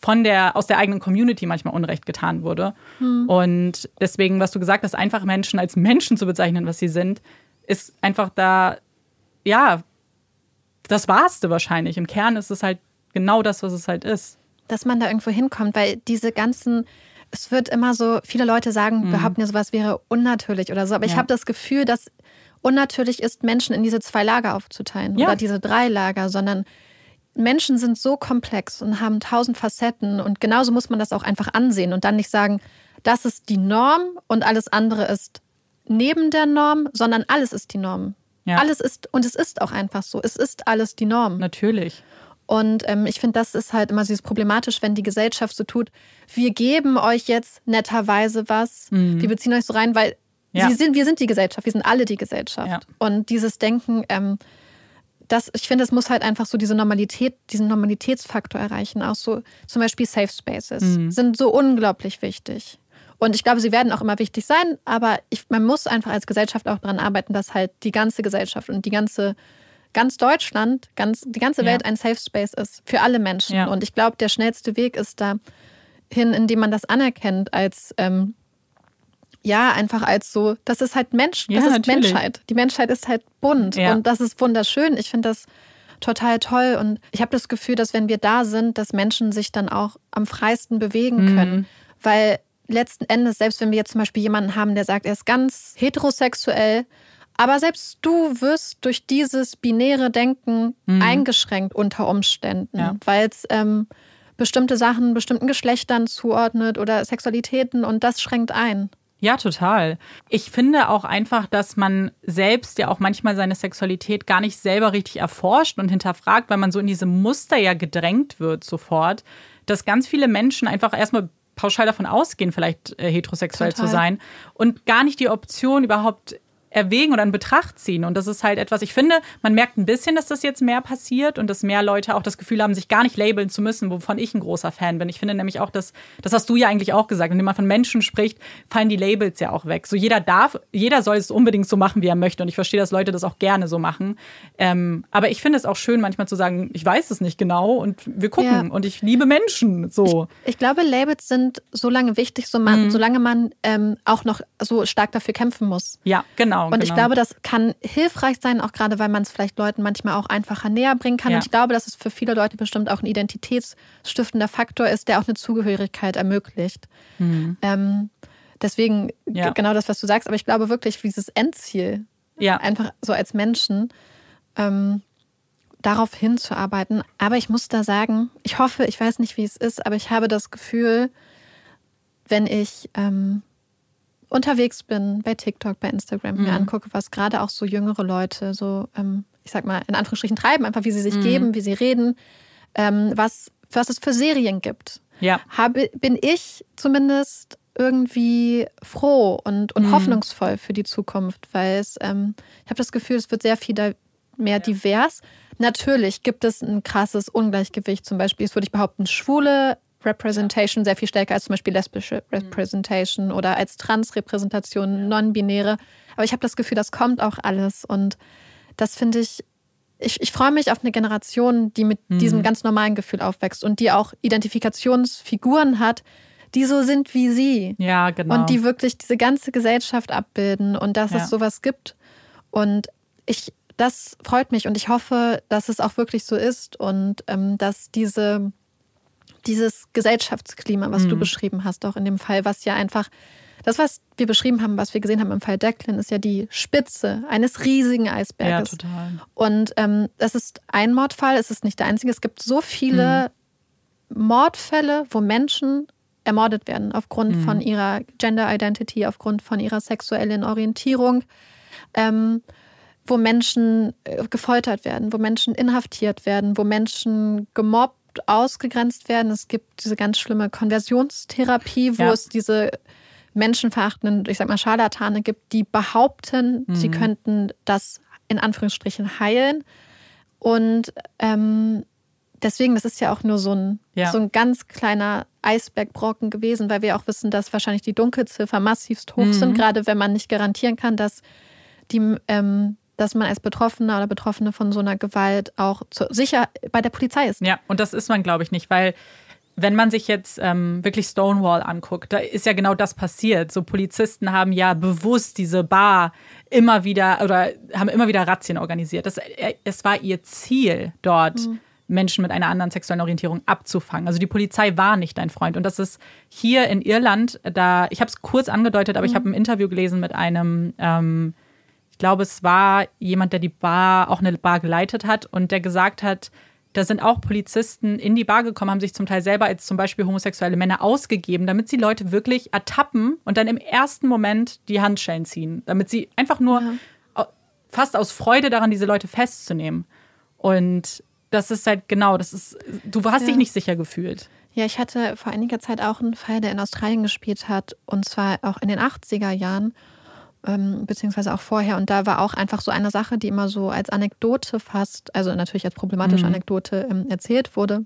von der, aus der eigenen Community manchmal Unrecht getan wurde. Hm. Und deswegen, was du gesagt hast, einfach Menschen als Menschen zu bezeichnen, was sie sind, ist einfach da, ja, das Wahrste wahrscheinlich. Im Kern ist es halt genau das, was es halt ist. Dass man da irgendwo hinkommt, weil diese ganzen, es wird immer so, viele Leute sagen, mhm. behaupten ja, sowas wäre unnatürlich oder so. Aber ja. ich habe das Gefühl, dass unnatürlich ist, Menschen in diese zwei Lager aufzuteilen ja. oder diese drei Lager, sondern Menschen sind so komplex und haben tausend Facetten und genauso muss man das auch einfach ansehen und dann nicht sagen, das ist die Norm und alles andere ist neben der Norm, sondern alles ist die Norm. Ja. Alles ist, und es ist auch einfach so, es ist alles die Norm. Natürlich. Und ähm, ich finde, das ist halt immer dieses problematisch, wenn die Gesellschaft so tut, wir geben euch jetzt netterweise was, mhm. wir beziehen euch so rein, weil ja. sie sind, wir sind die Gesellschaft, wir sind alle die Gesellschaft. Ja. Und dieses Denken, ähm, das, ich finde, es muss halt einfach so diese Normalität, diesen Normalitätsfaktor erreichen. Auch so zum Beispiel Safe Spaces mhm. sind so unglaublich wichtig. Und ich glaube, sie werden auch immer wichtig sein, aber ich, man muss einfach als Gesellschaft auch daran arbeiten, dass halt die ganze Gesellschaft und die ganze, ganz Deutschland, ganz, die ganze Welt ja. ein Safe Space ist für alle Menschen. Ja. Und ich glaube, der schnellste Weg ist da hin, indem man das anerkennt als ähm, ja, einfach als so, das ist halt Mensch, das ja, ist natürlich. Menschheit. Die Menschheit ist halt bunt ja. und das ist wunderschön. Ich finde das total toll und ich habe das Gefühl, dass wenn wir da sind, dass Menschen sich dann auch am freisten bewegen mhm. können, weil letzten Endes, selbst wenn wir jetzt zum Beispiel jemanden haben, der sagt, er ist ganz heterosexuell, aber selbst du wirst durch dieses binäre Denken mhm. eingeschränkt unter Umständen, ja. weil es ähm, bestimmte Sachen bestimmten Geschlechtern zuordnet oder Sexualitäten und das schränkt ein. Ja, total. Ich finde auch einfach, dass man selbst ja auch manchmal seine Sexualität gar nicht selber richtig erforscht und hinterfragt, weil man so in diese Muster ja gedrängt wird sofort, dass ganz viele Menschen einfach erstmal pauschal davon ausgehen, vielleicht äh, heterosexuell total. zu sein und gar nicht die Option überhaupt erwägen oder in Betracht ziehen. Und das ist halt etwas, ich finde, man merkt ein bisschen, dass das jetzt mehr passiert und dass mehr Leute auch das Gefühl haben, sich gar nicht labeln zu müssen, wovon ich ein großer Fan bin. Ich finde nämlich auch, dass, das hast du ja eigentlich auch gesagt, wenn man von Menschen spricht, fallen die Labels ja auch weg. So jeder darf, jeder soll es unbedingt so machen, wie er möchte. Und ich verstehe, dass Leute das auch gerne so machen. Ähm, aber ich finde es auch schön, manchmal zu sagen, ich weiß es nicht genau und wir gucken ja. und ich liebe Menschen. So. Ich, ich, glaube, Labels sind so lange wichtig, so man, mhm. solange man ähm, auch noch so stark dafür kämpfen muss. Ja, genau. Und genau. ich glaube, das kann hilfreich sein, auch gerade weil man es vielleicht Leuten manchmal auch einfacher näher bringen kann. Ja. Und ich glaube, dass es für viele Leute bestimmt auch ein identitätsstiftender Faktor ist, der auch eine Zugehörigkeit ermöglicht. Mhm. Ähm, deswegen ja. genau das, was du sagst. Aber ich glaube wirklich, dieses Endziel, ja. einfach so als Menschen, ähm, darauf hinzuarbeiten. Aber ich muss da sagen, ich hoffe, ich weiß nicht, wie es ist, aber ich habe das Gefühl, wenn ich ähm, unterwegs bin, bei TikTok, bei Instagram, mhm. mir angucke, was gerade auch so jüngere Leute so, ähm, ich sag mal, in Anführungsstrichen treiben, einfach wie sie sich mhm. geben, wie sie reden, ähm, was, was es für Serien gibt, ja. habe, bin ich zumindest irgendwie froh und, und mhm. hoffnungsvoll für die Zukunft, weil es, ähm, ich habe das Gefühl, es wird sehr viel da mehr divers. Natürlich gibt es ein krasses Ungleichgewicht. Zum Beispiel, es würde ich behaupten, schwule Representation sehr viel stärker als zum Beispiel lesbische mhm. Representation oder als Trans-Repräsentation, non-binäre. Aber ich habe das Gefühl, das kommt auch alles. Und das finde ich, ich, ich freue mich auf eine Generation, die mit mhm. diesem ganz normalen Gefühl aufwächst und die auch Identifikationsfiguren hat, die so sind wie sie. Ja, genau. Und die wirklich diese ganze Gesellschaft abbilden und dass ja. es sowas gibt. Und ich, das freut mich und ich hoffe, dass es auch wirklich so ist und ähm, dass diese dieses Gesellschaftsklima, was mhm. du beschrieben hast, auch in dem Fall, was ja einfach, das, was wir beschrieben haben, was wir gesehen haben im Fall Declan, ist ja die Spitze eines riesigen Eisberges. Ja, total. Und ähm, das ist ein Mordfall, es ist nicht der einzige. Es gibt so viele mhm. Mordfälle, wo Menschen ermordet werden aufgrund mhm. von ihrer Gender Identity, aufgrund von ihrer sexuellen Orientierung. Ähm, wo Menschen äh, gefoltert werden, wo Menschen inhaftiert werden, wo Menschen gemobbt ausgegrenzt werden. Es gibt diese ganz schlimme Konversionstherapie, wo ja. es diese menschenverachtenden, ich sag mal, Scharlatane gibt, die behaupten, mhm. sie könnten das in Anführungsstrichen heilen. Und ähm, deswegen, das ist ja auch nur so ein, ja. so ein ganz kleiner Eisbergbrocken gewesen, weil wir auch wissen, dass wahrscheinlich die Dunkelziffer massivst hoch mhm. sind, gerade wenn man nicht garantieren kann, dass die ähm, dass man als Betroffener oder Betroffene von so einer Gewalt auch zu, sicher bei der Polizei ist. Ja, und das ist man, glaube ich, nicht, weil wenn man sich jetzt ähm, wirklich Stonewall anguckt, da ist ja genau das passiert. So Polizisten haben ja bewusst diese Bar immer wieder oder haben immer wieder Razzien organisiert. Das, äh, es war ihr Ziel, dort mhm. Menschen mit einer anderen sexuellen Orientierung abzufangen. Also die Polizei war nicht dein Freund. Und das ist hier in Irland, da, ich habe es kurz angedeutet, aber mhm. ich habe ein Interview gelesen mit einem ähm, ich glaube, es war jemand, der die Bar, auch eine Bar geleitet hat und der gesagt hat, da sind auch Polizisten in die Bar gekommen, haben sich zum Teil selber als zum Beispiel homosexuelle Männer ausgegeben, damit sie Leute wirklich ertappen und dann im ersten Moment die Handschellen ziehen, damit sie einfach nur ja. fast aus Freude daran, diese Leute festzunehmen. Und das ist halt genau, das ist, du hast ja. dich nicht sicher gefühlt. Ja, ich hatte vor einiger Zeit auch einen Fall, der in Australien gespielt hat, und zwar auch in den 80er Jahren ähm, beziehungsweise auch vorher. Und da war auch einfach so eine Sache, die immer so als Anekdote fast, also natürlich als problematische mhm. Anekdote ähm, erzählt wurde,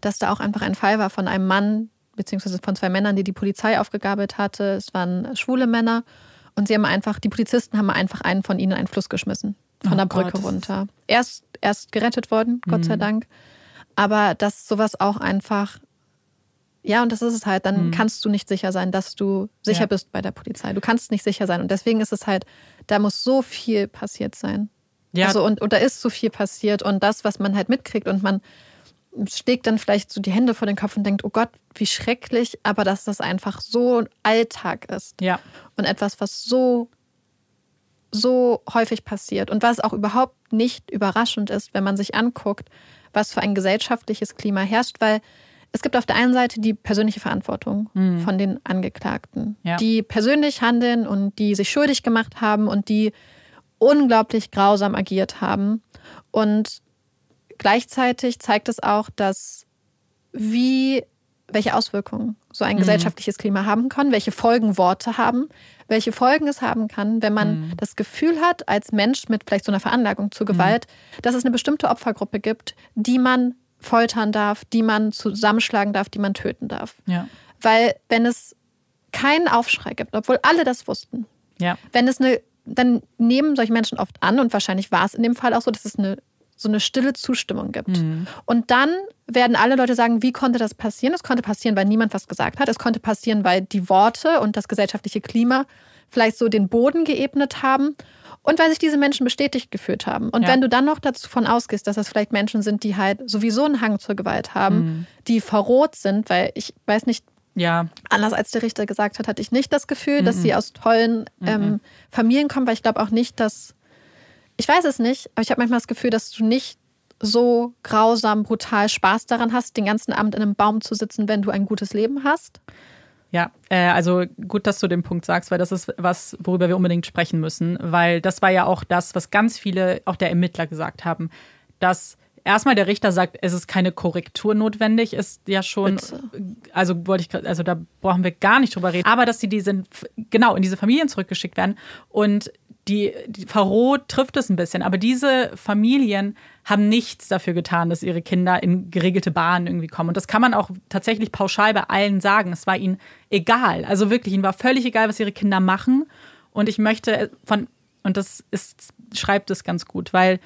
dass da auch einfach ein Fall war von einem Mann, beziehungsweise von zwei Männern, die die Polizei aufgegabelt hatte. Es waren schwule Männer. Und sie haben einfach, die Polizisten haben einfach einen von ihnen in einen Fluss geschmissen. Von oh der Brücke Gott, runter. Erst, erst gerettet worden, Gott mhm. sei Dank. Aber dass sowas auch einfach ja, und das ist es halt. Dann mhm. kannst du nicht sicher sein, dass du sicher ja. bist bei der Polizei. Du kannst nicht sicher sein. Und deswegen ist es halt, da muss so viel passiert sein. Ja. Also, und, und da ist so viel passiert. Und das, was man halt mitkriegt und man schlägt dann vielleicht so die Hände vor den Kopf und denkt, oh Gott, wie schrecklich, aber dass das einfach so Alltag ist. Ja. Und etwas, was so, so häufig passiert und was auch überhaupt nicht überraschend ist, wenn man sich anguckt, was für ein gesellschaftliches Klima herrscht, weil es gibt auf der einen Seite die persönliche Verantwortung mhm. von den Angeklagten, ja. die persönlich handeln und die sich schuldig gemacht haben und die unglaublich grausam agiert haben. Und gleichzeitig zeigt es auch, dass wie welche Auswirkungen so ein mhm. gesellschaftliches Klima haben kann, welche Folgen Worte haben, welche Folgen es haben kann, wenn man mhm. das Gefühl hat, als Mensch mit vielleicht so einer Veranlagung zu Gewalt, mhm. dass es eine bestimmte Opfergruppe gibt, die man foltern darf, die man zusammenschlagen darf, die man töten darf. Ja. Weil wenn es keinen Aufschrei gibt, obwohl alle das wussten, ja. wenn es eine, dann nehmen solche Menschen oft an und wahrscheinlich war es in dem Fall auch so, dass es eine so eine stille Zustimmung gibt. Mhm. Und dann werden alle Leute sagen, wie konnte das passieren? Es konnte passieren, weil niemand was gesagt hat. Es konnte passieren, weil die Worte und das gesellschaftliche Klima vielleicht so den Boden geebnet haben und weil sich diese Menschen bestätigt gefühlt haben. Und ja. wenn du dann noch davon ausgehst, dass das vielleicht Menschen sind, die halt sowieso einen Hang zur Gewalt haben, mhm. die verroht sind, weil ich weiß nicht, ja. Anders als der Richter gesagt hat, hatte ich nicht das Gefühl, mhm. dass sie aus tollen ähm, mhm. Familien kommen, weil ich glaube auch nicht, dass. Ich weiß es nicht, aber ich habe manchmal das Gefühl, dass du nicht so grausam, brutal Spaß daran hast, den ganzen Abend in einem Baum zu sitzen, wenn du ein gutes Leben hast. Ja, äh, also gut, dass du den Punkt sagst, weil das ist was, worüber wir unbedingt sprechen müssen, weil das war ja auch das, was ganz viele, auch der Ermittler gesagt haben, dass erstmal der Richter sagt, es ist keine Korrektur notwendig, ist ja schon, Bitte. also wollte ich, also da brauchen wir gar nicht drüber reden, aber dass sie diese, genau, in diese Familien zurückgeschickt werden und die, die Verroh trifft es ein bisschen, aber diese Familien haben nichts dafür getan, dass ihre Kinder in geregelte Bahnen irgendwie kommen. Und das kann man auch tatsächlich pauschal bei allen sagen. Es war ihnen egal. Also wirklich, ihnen war völlig egal, was ihre Kinder machen. Und ich möchte von, und das ist, schreibt es ganz gut, weil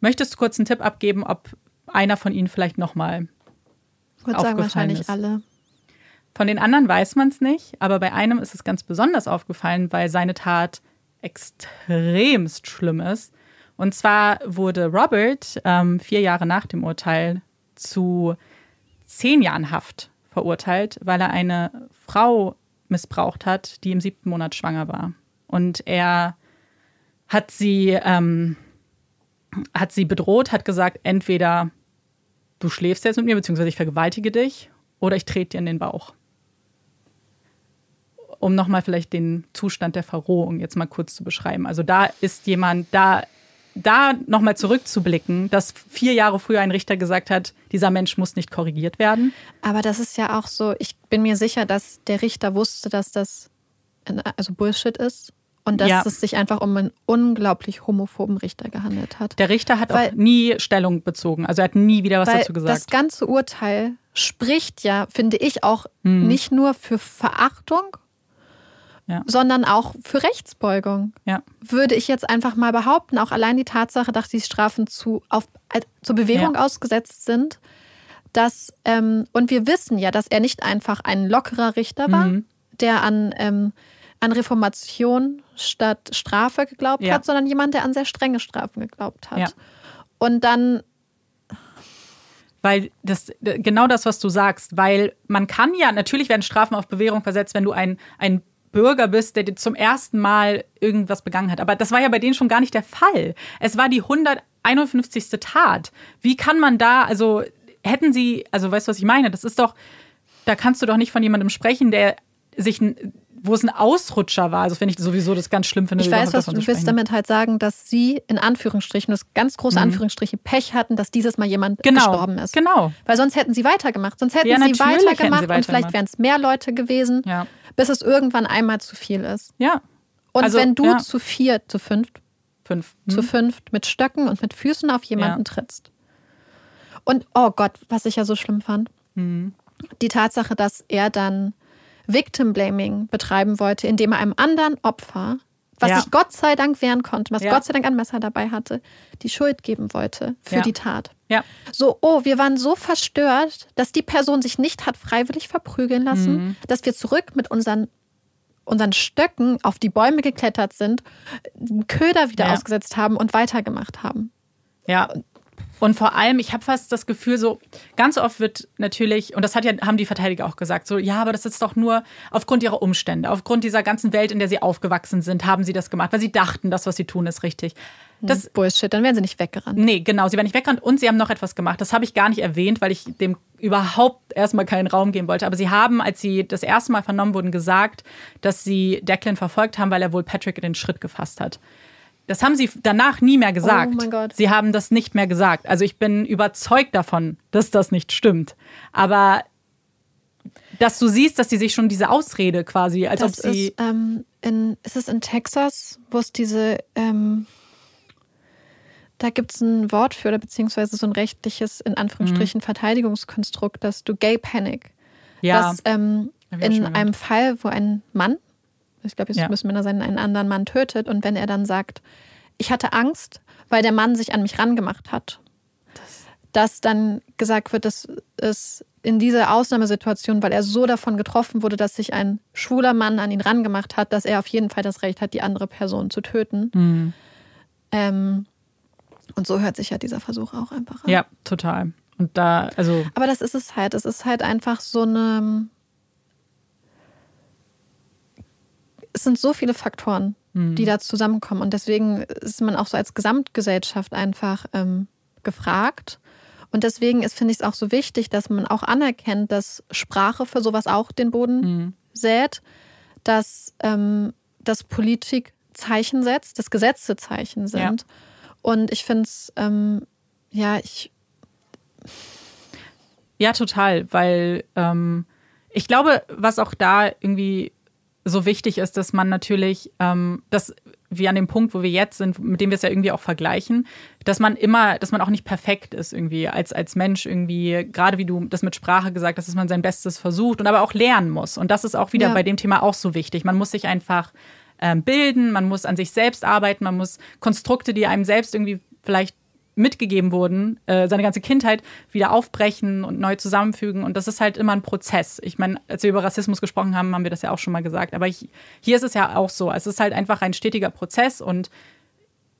möchtest du kurz einen Tipp abgeben, ob einer von ihnen vielleicht nochmal ich würde sagen, wahrscheinlich ist. alle. Von den anderen weiß man es nicht, aber bei einem ist es ganz besonders aufgefallen, weil seine Tat extremst schlimm ist. Und zwar wurde Robert ähm, vier Jahre nach dem Urteil zu zehn Jahren Haft verurteilt, weil er eine Frau missbraucht hat, die im siebten Monat schwanger war. Und er hat sie, ähm, hat sie bedroht, hat gesagt, entweder du schläfst jetzt mit mir, beziehungsweise ich vergewaltige dich, oder ich trete dir in den Bauch um nochmal vielleicht den Zustand der Verrohung jetzt mal kurz zu beschreiben. Also da ist jemand, da, da nochmal zurückzublicken, dass vier Jahre früher ein Richter gesagt hat, dieser Mensch muss nicht korrigiert werden. Aber das ist ja auch so, ich bin mir sicher, dass der Richter wusste, dass das also Bullshit ist. Und dass ja. es sich einfach um einen unglaublich homophoben Richter gehandelt hat. Der Richter hat weil, auch nie Stellung bezogen. Also er hat nie wieder was dazu gesagt. Das ganze Urteil spricht ja, finde ich, auch hm. nicht nur für Verachtung ja. sondern auch für Rechtsbeugung. Ja. Würde ich jetzt einfach mal behaupten, auch allein die Tatsache, dass die Strafen zu, auf, zur Bewährung ja. ausgesetzt sind, dass, ähm, und wir wissen ja, dass er nicht einfach ein lockerer Richter war, mhm. der an, ähm, an Reformation statt Strafe geglaubt hat, sondern jemand, der an sehr strenge Strafen geglaubt hat. Und dann weil das genau das, was du sagst, weil man kann ja, natürlich werden Strafen auf Bewährung versetzt, wenn du ein, ein Bürger bist, der zum ersten Mal irgendwas begangen hat. Aber das war ja bei denen schon gar nicht der Fall. Es war die 151. Tat. Wie kann man da, also hätten sie, also weißt du, was ich meine? Das ist doch, da kannst du doch nicht von jemandem sprechen, der sich wo es ein Ausrutscher war. Also finde ich sowieso das ganz schlimm finde. Ich weiß, was du willst damit halt sagen, dass sie in Anführungsstrichen, das ganz große mhm. Anführungsstriche, Pech hatten, dass dieses Mal jemand genau, gestorben ist. Genau. Weil sonst hätten sie weitergemacht. Sonst hätten ja, sie weitergemacht und vielleicht wären es mehr Leute gewesen, ja. bis es irgendwann einmal zu viel ist. Ja. Und also, wenn du ja. zu vier, zu fünft, Fünf. Mhm. zu fünft mit Stöcken und mit Füßen auf jemanden trittst. Und oh Gott, was ich ja so schlimm fand, mhm. die Tatsache, dass er dann Victim Blaming betreiben wollte, indem er einem anderen Opfer, was ja. sich Gott sei Dank wehren konnte, was ja. Gott sei Dank ein Messer dabei hatte, die Schuld geben wollte für ja. die Tat. Ja. So, oh, wir waren so verstört, dass die Person sich nicht hat freiwillig verprügeln lassen, mhm. dass wir zurück mit unseren unseren Stöcken auf die Bäume geklettert sind, Köder wieder ausgesetzt haben und weitergemacht haben. Ja, und vor allem, ich habe fast das Gefühl, so ganz oft wird natürlich, und das hat ja, haben die Verteidiger auch gesagt, so, ja, aber das ist doch nur aufgrund ihrer Umstände, aufgrund dieser ganzen Welt, in der sie aufgewachsen sind, haben sie das gemacht, weil sie dachten, das, was sie tun, ist richtig. Das, hm, Bullshit, dann wären sie nicht weggerannt. Nee, genau, sie wären nicht weggerannt und sie haben noch etwas gemacht. Das habe ich gar nicht erwähnt, weil ich dem überhaupt erstmal keinen Raum geben wollte. Aber sie haben, als sie das erste Mal vernommen wurden, gesagt, dass sie Declan verfolgt haben, weil er wohl Patrick in den Schritt gefasst hat. Das haben sie danach nie mehr gesagt. Oh mein Gott. Sie haben das nicht mehr gesagt. Also ich bin überzeugt davon, dass das nicht stimmt. Aber dass du siehst, dass sie sich schon diese Ausrede quasi, als das ob sie. Ist, ähm, in, ist es in Texas, wo es diese. Ähm, da gibt es ein Wort für, oder beziehungsweise so ein rechtliches, in Anführungsstrichen, mhm. Verteidigungskonstrukt, dass du Gay Panic. Ja. Dass ähm, in einem Fall, wo ein Mann ich glaube, es ja. müssen Männer sein, einen anderen Mann tötet. Und wenn er dann sagt, ich hatte Angst, weil der Mann sich an mich rangemacht hat, das dass dann gesagt wird, dass es in dieser Ausnahmesituation, weil er so davon getroffen wurde, dass sich ein schwuler Mann an ihn rangemacht hat, dass er auf jeden Fall das Recht hat, die andere Person zu töten. Mhm. Ähm, und so hört sich ja dieser Versuch auch einfach an. Ja, total. Und da, also. Aber das ist es halt. Es ist halt einfach so eine es sind so viele Faktoren, mhm. die da zusammenkommen. Und deswegen ist man auch so als Gesamtgesellschaft einfach ähm, gefragt. Und deswegen ist, finde ich es auch so wichtig, dass man auch anerkennt, dass Sprache für sowas auch den Boden mhm. sät, dass, ähm, dass Politik Zeichen setzt, dass Gesetze Zeichen sind. Ja. Und ich finde es, ähm, ja, ich. Ja, total, weil ähm, ich glaube, was auch da irgendwie so wichtig ist, dass man natürlich, ähm, dass wir an dem Punkt, wo wir jetzt sind, mit dem wir es ja irgendwie auch vergleichen, dass man immer, dass man auch nicht perfekt ist irgendwie als, als Mensch irgendwie, gerade wie du das mit Sprache gesagt hast, dass man sein Bestes versucht und aber auch lernen muss. Und das ist auch wieder ja. bei dem Thema auch so wichtig. Man muss sich einfach ähm, bilden, man muss an sich selbst arbeiten, man muss Konstrukte, die einem selbst irgendwie vielleicht mitgegeben wurden, äh, seine ganze Kindheit wieder aufbrechen und neu zusammenfügen. Und das ist halt immer ein Prozess. Ich meine, als wir über Rassismus gesprochen haben, haben wir das ja auch schon mal gesagt. Aber ich, hier ist es ja auch so. Es ist halt einfach ein stetiger Prozess und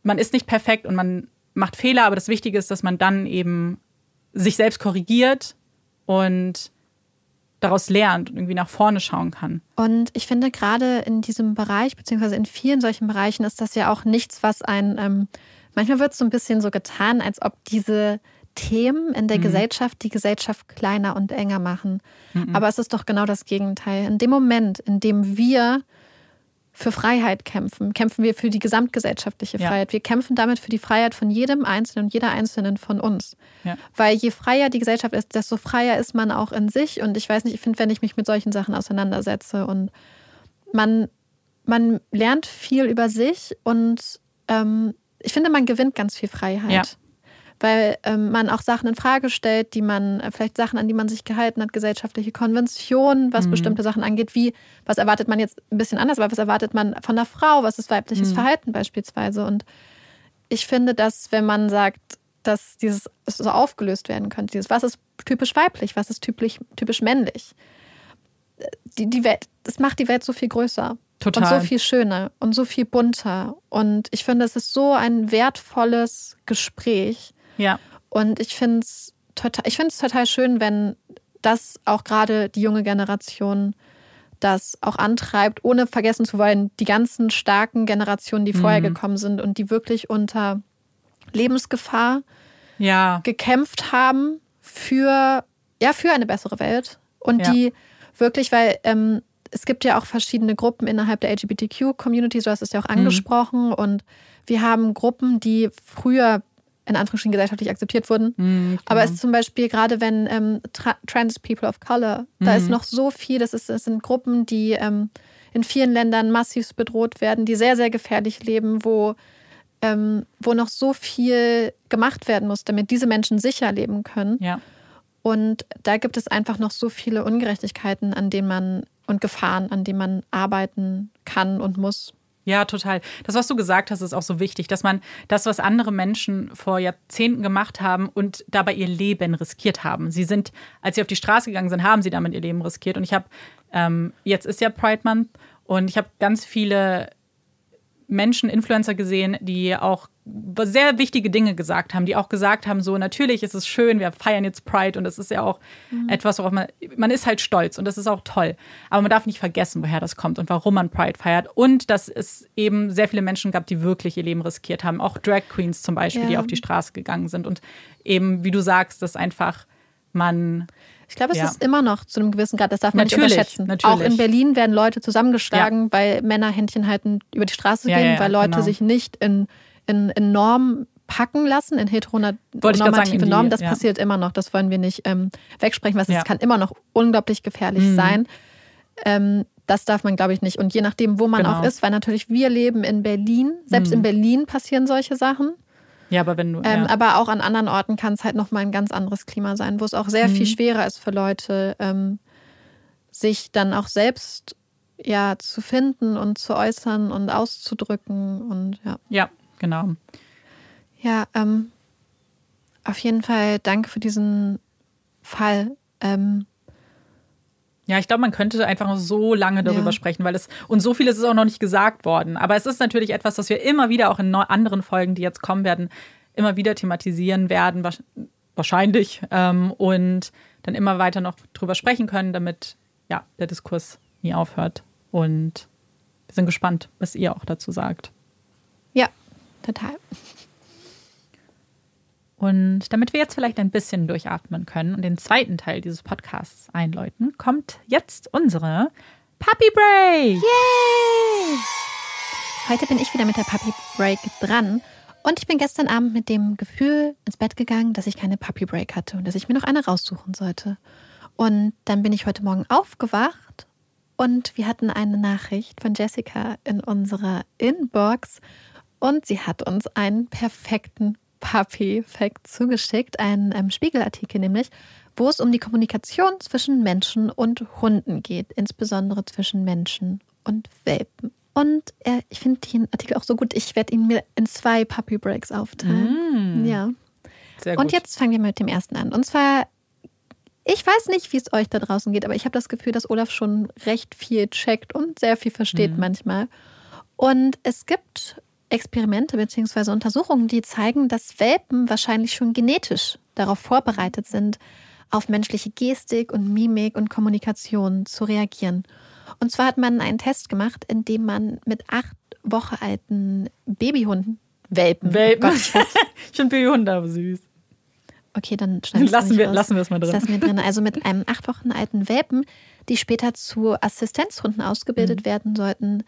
man ist nicht perfekt und man macht Fehler, aber das Wichtige ist, dass man dann eben sich selbst korrigiert und daraus lernt und irgendwie nach vorne schauen kann. Und ich finde gerade in diesem Bereich, beziehungsweise in vielen solchen Bereichen, ist das ja auch nichts, was ein ähm, Manchmal wird es so ein bisschen so getan, als ob diese Themen in der mhm. Gesellschaft die Gesellschaft kleiner und enger machen. Mhm. Aber es ist doch genau das Gegenteil. In dem Moment, in dem wir für Freiheit kämpfen, kämpfen wir für die gesamtgesellschaftliche ja. Freiheit. Wir kämpfen damit für die Freiheit von jedem Einzelnen und jeder Einzelnen von uns. Ja. Weil je freier die Gesellschaft ist, desto freier ist man auch in sich. Und ich weiß nicht, ich finde, wenn ich mich mit solchen Sachen auseinandersetze und man, man lernt viel über sich und ähm, ich finde, man gewinnt ganz viel Freiheit. Ja. Weil ähm, man auch Sachen in Frage stellt, die man, äh, vielleicht Sachen, an die man sich gehalten hat, gesellschaftliche Konventionen, was mhm. bestimmte Sachen angeht, wie, was erwartet man jetzt ein bisschen anders, aber was erwartet man von der Frau, was ist weibliches mhm. Verhalten beispielsweise. Und ich finde, dass, wenn man sagt, dass dieses so aufgelöst werden könnte, dieses, was ist typisch weiblich, was ist typisch, typisch männlich, die, die Welt, das macht die Welt so viel größer. Total. Und so viel schöner und so viel bunter. Und ich finde, es ist so ein wertvolles Gespräch. Ja. Und ich finde es total, ich finde es total schön, wenn das auch gerade die junge Generation das auch antreibt, ohne vergessen zu wollen, die ganzen starken Generationen, die vorher mhm. gekommen sind und die wirklich unter Lebensgefahr ja. gekämpft haben für, ja, für eine bessere Welt. Und ja. die wirklich, weil ähm, es gibt ja auch verschiedene Gruppen innerhalb der LGBTQ-Community, so hast es ja auch mhm. angesprochen. Mhm. Und wir haben Gruppen, die früher in Anführungsstrichen gesellschaftlich akzeptiert wurden. Mhm, genau. Aber es ist zum Beispiel gerade, wenn ähm, Trans People of Color, mhm. da ist mhm. noch so viel, das, ist, das sind Gruppen, die ähm, in vielen Ländern massiv bedroht werden, die sehr, sehr gefährlich leben, wo, ähm, wo noch so viel gemacht werden muss, damit diese Menschen sicher leben können. Ja. Und da gibt es einfach noch so viele Ungerechtigkeiten, an denen man und Gefahren, an denen man arbeiten kann und muss. Ja, total. Das, was du gesagt hast, ist auch so wichtig, dass man das, was andere Menschen vor Jahrzehnten gemacht haben und dabei ihr Leben riskiert haben. Sie sind, als sie auf die Straße gegangen sind, haben sie damit ihr Leben riskiert. Und ich habe, ähm, jetzt ist ja Pride Month und ich habe ganz viele Menschen, Influencer gesehen, die auch sehr wichtige Dinge gesagt haben, die auch gesagt haben, so natürlich ist es schön, wir feiern jetzt Pride und es ist ja auch mhm. etwas, worauf man, man ist halt stolz und das ist auch toll. Aber man darf nicht vergessen, woher das kommt und warum man Pride feiert und dass es eben sehr viele Menschen gab, die wirklich ihr Leben riskiert haben, auch Drag Queens zum Beispiel, ja. die auf die Straße gegangen sind und eben, wie du sagst, dass einfach man ich glaube, es ja. ist immer noch zu einem gewissen Grad, das darf man natürlich, nicht unterschätzen. Natürlich. Auch in Berlin werden Leute zusammengeschlagen, ja. weil Männer Händchen halten über die Straße ja, gehen, weil Leute genau. sich nicht in, in, in Normen packen lassen, in heteronormative Normen. Das passiert immer noch. Das wollen wir nicht ähm, wegsprechen, was es kann immer noch unglaublich gefährlich mhm. sein. Ähm, das darf man, glaube ich, nicht. Und je nachdem, wo man genau. auch ist, weil natürlich wir leben in Berlin. Selbst mhm. in Berlin passieren solche Sachen. Ja, aber wenn du. Ähm, Aber auch an anderen Orten kann es halt nochmal ein ganz anderes Klima sein, wo es auch sehr mhm. viel schwerer ist für Leute, ähm, sich dann auch selbst ja zu finden und zu äußern und auszudrücken und ja. Ja, genau. Ja, ähm, auf jeden Fall danke für diesen Fall. Ähm, ja, ich glaube, man könnte einfach noch so lange darüber ja. sprechen, weil es und so vieles ist auch noch nicht gesagt worden. Aber es ist natürlich etwas, das wir immer wieder auch in anderen Folgen, die jetzt kommen werden, immer wieder thematisieren werden, wahrscheinlich ähm, und dann immer weiter noch drüber sprechen können, damit ja der Diskurs nie aufhört. Und wir sind gespannt, was ihr auch dazu sagt. Ja, total. Und damit wir jetzt vielleicht ein bisschen durchatmen können und den zweiten Teil dieses Podcasts einläuten, kommt jetzt unsere Puppy Break. Yay! Heute bin ich wieder mit der Puppy Break dran. Und ich bin gestern Abend mit dem Gefühl ins Bett gegangen, dass ich keine Puppy Break hatte und dass ich mir noch eine raussuchen sollte. Und dann bin ich heute Morgen aufgewacht und wir hatten eine Nachricht von Jessica in unserer Inbox und sie hat uns einen perfekten Puppy-Fact zugeschickt, einen ähm, Spiegelartikel nämlich, wo es um die Kommunikation zwischen Menschen und Hunden geht, insbesondere zwischen Menschen und Welpen. Und äh, ich finde den Artikel auch so gut, ich werde ihn mir in zwei Puppy Breaks aufteilen. Mm. Ja. Sehr gut. Und jetzt fangen wir mit dem ersten an. Und zwar, ich weiß nicht, wie es euch da draußen geht, aber ich habe das Gefühl, dass Olaf schon recht viel checkt und sehr viel versteht Mhm. manchmal. Und es gibt Experimente bzw. Untersuchungen, die zeigen, dass Welpen wahrscheinlich schon genetisch darauf vorbereitet sind, auf menschliche Gestik und Mimik und Kommunikation zu reagieren. Und zwar hat man einen Test gemacht, in dem man mit acht Wochen alten Babyhunden, Welpen, Welpen. Oh Gott, ich finde Babyhunde aber süß. Okay, dann schneiden wir Lassen wir, lassen wir es mal drin. lassen wir drin. Also mit einem acht Wochen alten Welpen, die später zu Assistenzhunden ausgebildet Mhm. werden sollten,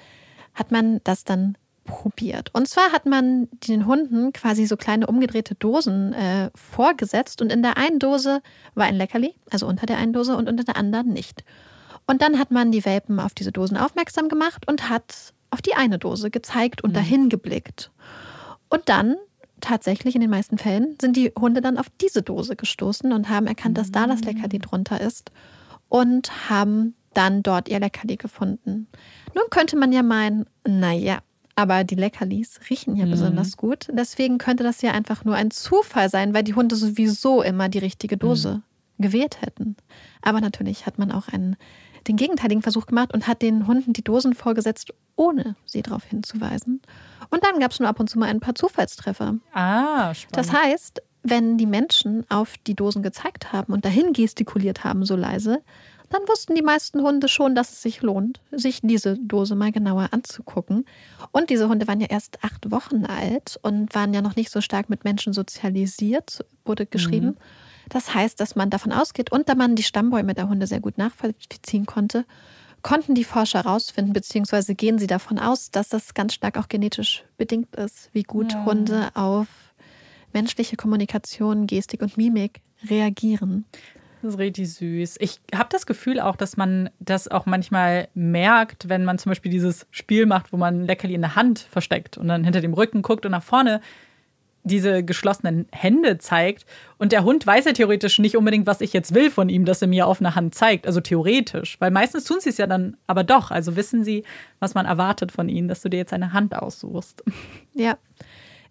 hat man das dann probiert. Und zwar hat man den Hunden quasi so kleine umgedrehte Dosen äh, vorgesetzt und in der einen Dose war ein Leckerli, also unter der einen Dose und unter der anderen nicht. Und dann hat man die Welpen auf diese Dosen aufmerksam gemacht und hat auf die eine Dose gezeigt und Mhm. dahin geblickt. Und dann tatsächlich in den meisten Fällen sind die Hunde dann auf diese Dose gestoßen und haben erkannt, dass da das Leckerli drunter ist und haben dann dort ihr Leckerli gefunden. Nun könnte man ja meinen, naja, aber die Leckerlis riechen ja Mhm. besonders gut. Deswegen könnte das ja einfach nur ein Zufall sein, weil die Hunde sowieso immer die richtige Dose gewählt hätten. Aber natürlich hat man auch einen, den gegenteiligen Versuch gemacht und hat den Hunden die Dosen vorgesetzt, ohne sie darauf hinzuweisen. Und dann gab es nur ab und zu mal ein paar Zufallstreffer. Ah, spannend. Das heißt, wenn die Menschen auf die Dosen gezeigt haben und dahin gestikuliert haben, so leise, dann wussten die meisten Hunde schon, dass es sich lohnt, sich diese Dose mal genauer anzugucken. Und diese Hunde waren ja erst acht Wochen alt und waren ja noch nicht so stark mit Menschen sozialisiert, wurde geschrieben. Das heißt, dass man davon ausgeht, und da man die Stammbäume der Hunde sehr gut nachvollziehen konnte, konnten die Forscher herausfinden, beziehungsweise gehen sie davon aus, dass das ganz stark auch genetisch bedingt ist, wie gut Ja. Hunde auf menschliche Kommunikation, Gestik und Mimik reagieren. Das ist richtig süß. Ich habe das Gefühl auch, dass man das auch manchmal merkt, wenn man zum Beispiel dieses Spiel macht, wo man Leckerli in der Hand versteckt und dann hinter dem Rücken guckt und nach vorne diese geschlossenen Hände zeigt. Und der Hund weiß ja theoretisch nicht unbedingt, was ich jetzt will von ihm, dass er mir auf eine Hand zeigt. Also theoretisch. Weil meistens tun sie es ja dann aber doch. Also wissen sie, was man erwartet von ihnen, dass du dir jetzt eine Hand aussuchst. Ja.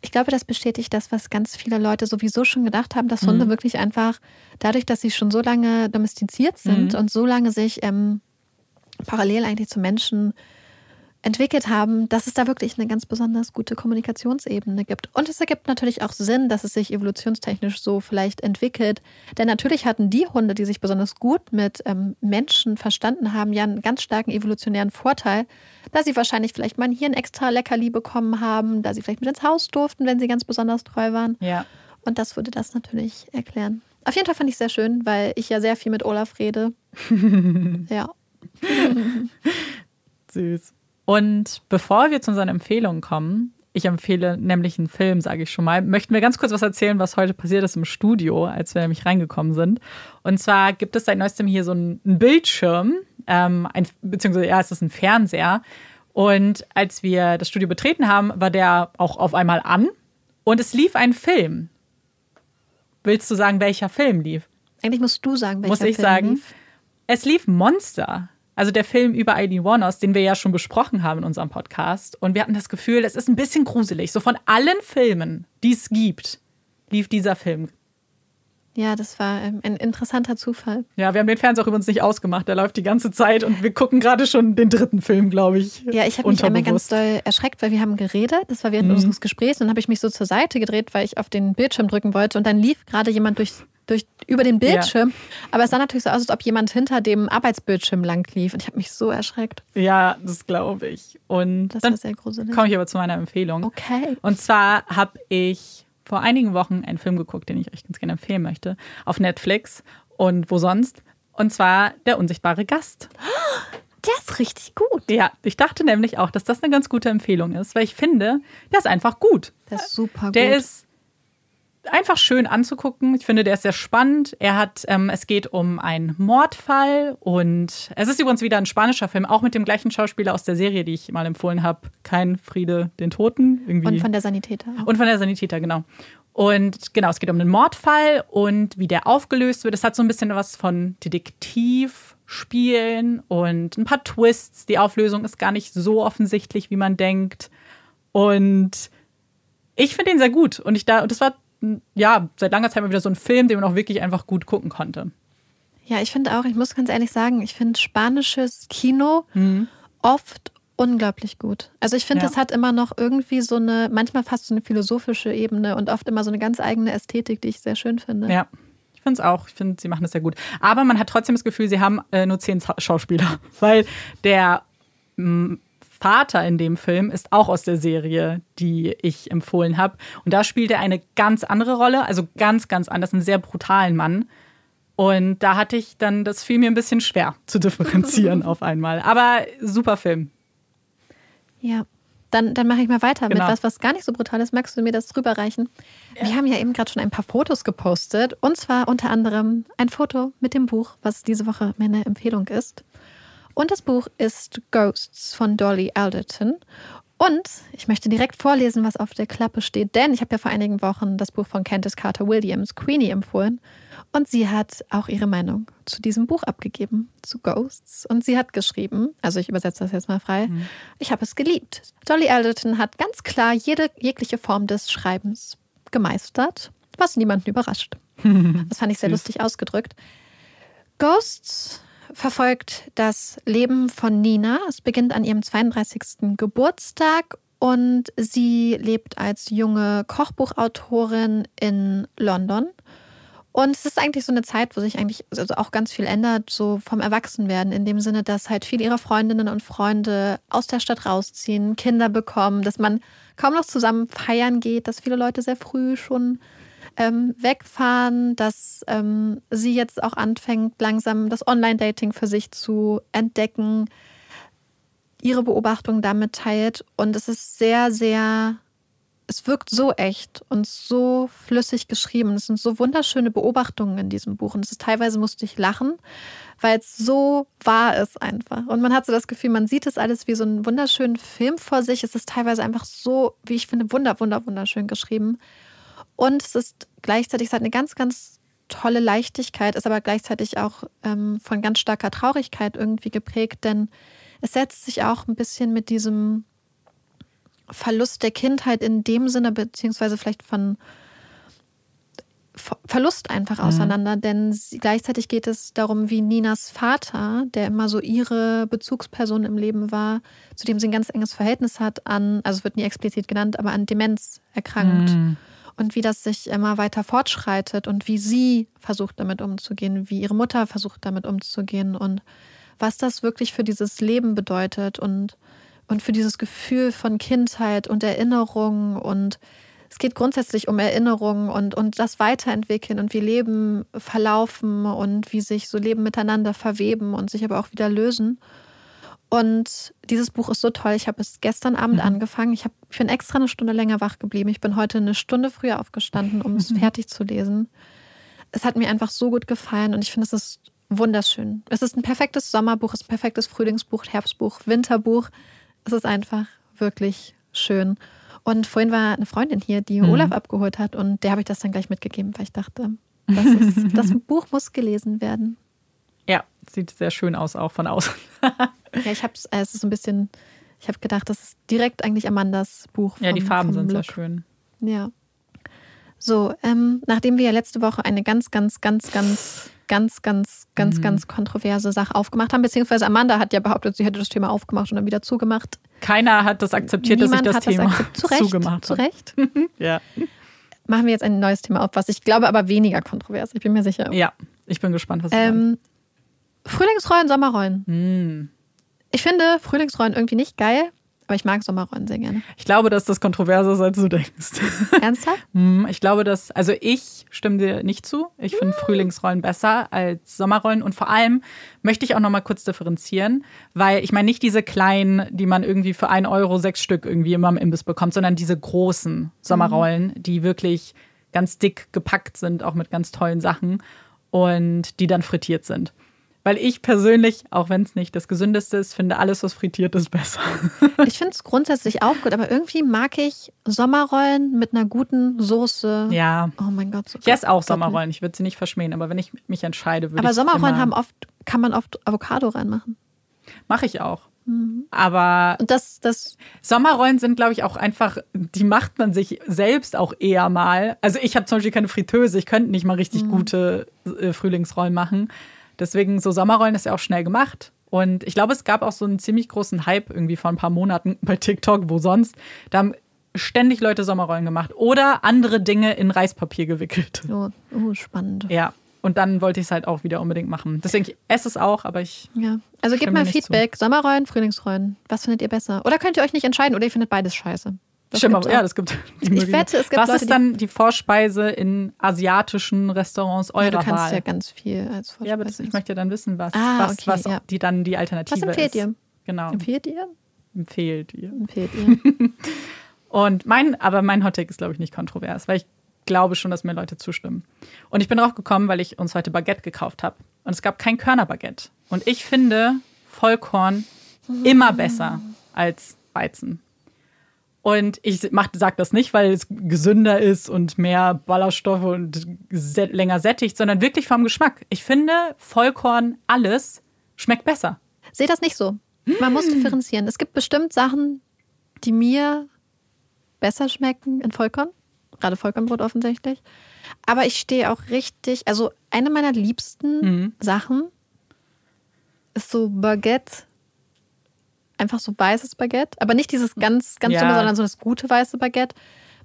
Ich glaube, das bestätigt das, was ganz viele Leute sowieso schon gedacht haben, dass Hunde wirklich einfach, dadurch, dass sie schon so lange domestiziert sind Mhm. und so lange sich ähm, parallel eigentlich zu Menschen entwickelt haben, dass es da wirklich eine ganz besonders gute Kommunikationsebene gibt. Und es ergibt natürlich auch Sinn, dass es sich evolutionstechnisch so vielleicht entwickelt. Denn natürlich hatten die Hunde, die sich besonders gut mit ähm, Menschen verstanden haben, ja einen ganz starken evolutionären Vorteil, da sie wahrscheinlich vielleicht mal hier ein extra Leckerli bekommen haben, da sie vielleicht mit ins Haus durften, wenn sie ganz besonders treu waren. Ja. Und das würde das natürlich erklären. Auf jeden Fall fand ich sehr schön, weil ich ja sehr viel mit Olaf rede. ja. Süß. Und bevor wir zu unseren Empfehlungen kommen, ich empfehle nämlich einen Film, sage ich schon mal, möchten wir ganz kurz was erzählen, was heute passiert ist im Studio, als wir nämlich reingekommen sind. Und zwar gibt es seit neuestem hier so einen Bildschirm, ähm, ein, beziehungsweise ja, es ist ein Fernseher. Und als wir das Studio betreten haben, war der auch auf einmal an und es lief ein Film. Willst du sagen, welcher Film lief? Eigentlich musst du sagen, welcher Muss ich Film sagen. lief. Es lief Monster. Also der Film über Eileen Warners, den wir ja schon besprochen haben in unserem Podcast. Und wir hatten das Gefühl, es ist ein bisschen gruselig. So von allen Filmen, die es gibt, lief dieser Film. Ja, das war ähm, ein interessanter Zufall. Ja, wir haben den Fernseher auch übrigens nicht ausgemacht. Der läuft die ganze Zeit und wir gucken gerade schon den dritten Film, glaube ich. Ja, ich habe mich einmal ganz doll erschreckt, weil wir haben geredet. Das war während Mhm. unseres Gesprächs. Und dann habe ich mich so zur Seite gedreht, weil ich auf den Bildschirm drücken wollte. Und dann lief gerade jemand durch, durch, über den Bildschirm. Aber es sah natürlich so aus, als ob jemand hinter dem Arbeitsbildschirm lang lief. Und ich habe mich so erschreckt. Ja, das glaube ich. Und Das dann war sehr gruselig. komme ich aber zu meiner Empfehlung. Okay. Und zwar habe ich vor einigen Wochen einen Film geguckt, den ich euch ganz gerne empfehlen möchte, auf Netflix und wo sonst. Und zwar Der unsichtbare Gast. Der ist richtig gut. Ja, ich dachte nämlich auch, dass das eine ganz gute Empfehlung ist, weil ich finde, der ist einfach gut. Der ist super gut. Der ist einfach schön anzugucken. Ich finde, der ist sehr spannend. Er hat, ähm, es geht um einen Mordfall und es ist übrigens wieder ein spanischer Film, auch mit dem gleichen Schauspieler aus der Serie, die ich mal empfohlen habe. Kein Friede den Toten. Irgendwie. Und von der Sanitäter. Und von der Sanitäter, genau. Und genau, es geht um einen Mordfall und wie der aufgelöst wird. Es hat so ein bisschen was von Detektivspielen und ein paar Twists. Die Auflösung ist gar nicht so offensichtlich, wie man denkt. Und ich finde ihn sehr gut. Und ich da, und das war ja, seit langer Zeit mal wieder so ein Film, den man auch wirklich einfach gut gucken konnte. Ja, ich finde auch, ich muss ganz ehrlich sagen, ich finde spanisches Kino mhm. oft unglaublich gut. Also ich finde, ja. das hat immer noch irgendwie so eine, manchmal fast so eine philosophische Ebene und oft immer so eine ganz eigene Ästhetik, die ich sehr schön finde. Ja. Ich finde es auch. Ich finde, sie machen das sehr gut. Aber man hat trotzdem das Gefühl, sie haben äh, nur zehn Schauspieler. Weil der Vater in dem Film ist auch aus der Serie, die ich empfohlen habe. Und da spielt er eine ganz andere Rolle, also ganz, ganz anders, einen sehr brutalen Mann. Und da hatte ich dann, das fiel mir ein bisschen schwer zu differenzieren auf einmal. Aber super Film. Ja, dann, dann mache ich mal weiter genau. mit was, was gar nicht so brutal ist. Magst du mir das rüberreichen? Ja. Wir haben ja eben gerade schon ein paar Fotos gepostet. Und zwar unter anderem ein Foto mit dem Buch, was diese Woche meine Empfehlung ist. Und das Buch ist Ghosts von Dolly Alderton. Und ich möchte direkt vorlesen, was auf der Klappe steht, denn ich habe ja vor einigen Wochen das Buch von Candice Carter Williams, Queenie, empfohlen. Und sie hat auch ihre Meinung zu diesem Buch abgegeben, zu Ghosts. Und sie hat geschrieben, also ich übersetze das jetzt mal frei, mhm. ich habe es geliebt. Dolly Alderton hat ganz klar jede jegliche Form des Schreibens gemeistert, was niemanden überrascht. Das fand ich sehr lustig ausgedrückt. Ghosts verfolgt das Leben von Nina. Es beginnt an ihrem 32. Geburtstag und sie lebt als junge Kochbuchautorin in London. Und es ist eigentlich so eine Zeit, wo sich eigentlich also auch ganz viel ändert, so vom Erwachsenwerden, in dem Sinne, dass halt viele ihrer Freundinnen und Freunde aus der Stadt rausziehen, Kinder bekommen, dass man kaum noch zusammen feiern geht, dass viele Leute sehr früh schon ähm, wegfahren, dass ähm, sie jetzt auch anfängt, langsam das Online-Dating für sich zu entdecken, ihre Beobachtungen damit teilt. Und es ist sehr, sehr, es wirkt so echt und so flüssig geschrieben. Es sind so wunderschöne Beobachtungen in diesem Buch. Und es ist teilweise musste ich lachen, weil es so wahr ist einfach. Und man hat so das Gefühl, man sieht es alles wie so einen wunderschönen Film vor sich. Es ist teilweise einfach so, wie ich finde, wunder, wunder, wunderschön geschrieben. Und es ist gleichzeitig es hat eine ganz, ganz tolle Leichtigkeit, ist aber gleichzeitig auch ähm, von ganz starker Traurigkeit irgendwie geprägt, denn es setzt sich auch ein bisschen mit diesem Verlust der Kindheit in dem Sinne, beziehungsweise vielleicht von Verlust einfach mhm. auseinander, denn sie, gleichzeitig geht es darum, wie Ninas Vater, der immer so ihre Bezugsperson im Leben war, zu dem sie ein ganz enges Verhältnis hat, an, also es wird nie explizit genannt, aber an Demenz erkrankt. Mhm und wie das sich immer weiter fortschreitet und wie sie versucht damit umzugehen, wie ihre Mutter versucht damit umzugehen und was das wirklich für dieses Leben bedeutet und, und für dieses Gefühl von Kindheit und Erinnerung und es geht grundsätzlich um Erinnerungen und, und das Weiterentwickeln und wie Leben verlaufen und wie sich so Leben miteinander verweben und sich aber auch wieder lösen. Und dieses Buch ist so toll. Ich habe es gestern Abend mhm. angefangen. Ich, hab, ich bin extra eine Stunde länger wach geblieben. Ich bin heute eine Stunde früher aufgestanden, um es mhm. fertig zu lesen. Es hat mir einfach so gut gefallen und ich finde, es ist wunderschön. Es ist ein perfektes Sommerbuch, es ist ein perfektes Frühlingsbuch, Herbstbuch, Winterbuch. Es ist einfach wirklich schön. Und vorhin war eine Freundin hier, die mhm. Olaf abgeholt hat und der habe ich das dann gleich mitgegeben, weil ich dachte, das, ist, das Buch muss gelesen werden. Ja, sieht sehr schön aus, auch von außen. ja, ich habe äh, es ist so ein bisschen, ich habe gedacht, das ist direkt eigentlich Amandas Buch. Vom, ja, die Farben sind Look. sehr schön. Ja. So, ähm, nachdem wir ja letzte Woche eine ganz, ganz, ganz, ganz, ganz, ganz, ganz, mhm. ganz kontroverse Sache aufgemacht haben, beziehungsweise Amanda hat ja behauptet, sie hätte das Thema aufgemacht und dann wieder zugemacht. Keiner hat das akzeptiert, Niemand dass ich das Thema das zu Recht, zugemacht habe. Zu Recht. ja. Machen wir jetzt ein neues Thema auf, was ich glaube, aber weniger kontrovers. Ich bin mir sicher. Ja, ich bin gespannt, was ähm, Frühlingsrollen, Sommerrollen. Mm. Ich finde Frühlingsrollen irgendwie nicht geil, Aber ich mag Sommerrollen sehr gerne. Ich glaube, dass das kontroverser ist, als du denkst. Ernsthaft? Hm, ich glaube, dass, also ich stimme dir nicht zu. Ich finde Frühlingsrollen besser als Sommerrollen. Und vor allem möchte ich auch noch mal kurz differenzieren, weil ich meine nicht diese kleinen, die man irgendwie für ein Euro sechs Stück irgendwie immer im Imbiss bekommt, sondern diese großen Sommerrollen, die wirklich ganz dick gepackt sind, auch mit ganz tollen Sachen und die dann frittiert sind. Weil ich persönlich, auch wenn es nicht das Gesündeste ist, finde, alles, was frittiert ist, besser. Ich finde es grundsätzlich auch gut, aber irgendwie mag ich Sommerrollen mit einer guten Soße. Ja. Oh mein Gott. So Ich esse auch Gott- Sommerrollen, ich würde sie nicht verschmähen, aber wenn ich mich entscheide, würde Aber ich Sommerrollen immer, haben oft, kann man oft Avocado reinmachen. Mache ich auch. Mhm. Aber Und das, das, Sommerrollen sind, glaube ich, auch einfach, die macht man sich selbst auch eher mal. Also ich habe zum Beispiel keine Fritteuse, ich könnte nicht mal richtig Mhm. gute äh, Frühlingsrollen machen. Deswegen so Sommerrollen ist ja auch schnell gemacht. Und ich glaube, es gab auch so einen ziemlich großen Hype irgendwie vor ein paar Monaten bei TikTok, wo sonst. Da haben ständig Leute Sommerrollen gemacht oder andere Dinge in Reispapier gewickelt. oh, oh spannend. Ja. Und dann wollte ich es halt auch wieder unbedingt machen. Deswegen, ich esse es auch, aber ich. Ja. Also gebt mal Feedback. Sommerrollen, Frühlingsrollen. Was findet ihr besser? Oder könnt ihr euch nicht entscheiden oder ihr findet beides scheiße. Das Stimmt, ja, das gibt die Ich wette, es gibt Was Leute, ist dann die Vorspeise in asiatischen Restaurants ja, eurer du kannst Wahl? ja ganz viel als Vorspeise. Ja, aber das, ich möchte ja dann wissen, was, Ah, was, okay, was ja. die dann die Alternative Was empfehlt ist. ihr? Genau, Empfehlt ihr? empfehlt ihr. Empfehlt ihr? Und mein, aber mein Hottake ist, glaube ich, nicht kontrovers, weil ich glaube schon, dass mir Leute zustimmen. Und ich bin drauf gekommen, weil ich uns heute Baguette gekauft habe. Und es gab kein Körnerbaguette. Und ich finde Vollkorn immer besser als Weizen. Und ich sage das nicht, weil es gesünder ist und mehr Ballaststoffe und länger sättigt, sondern wirklich vom Geschmack. Ich finde Vollkorn alles schmeckt besser. Sehe das nicht so. Man muss differenzieren. Es gibt bestimmt Sachen, die mir besser schmecken in Vollkorn. Gerade Vollkornbrot offensichtlich. Aber ich stehe auch richtig, also eine meiner liebsten Sachen ist so Baguette. Einfach so weißes Baguette. Aber nicht dieses ganz, ganz Ja. dumme, sondern so das gute weiße Baguette.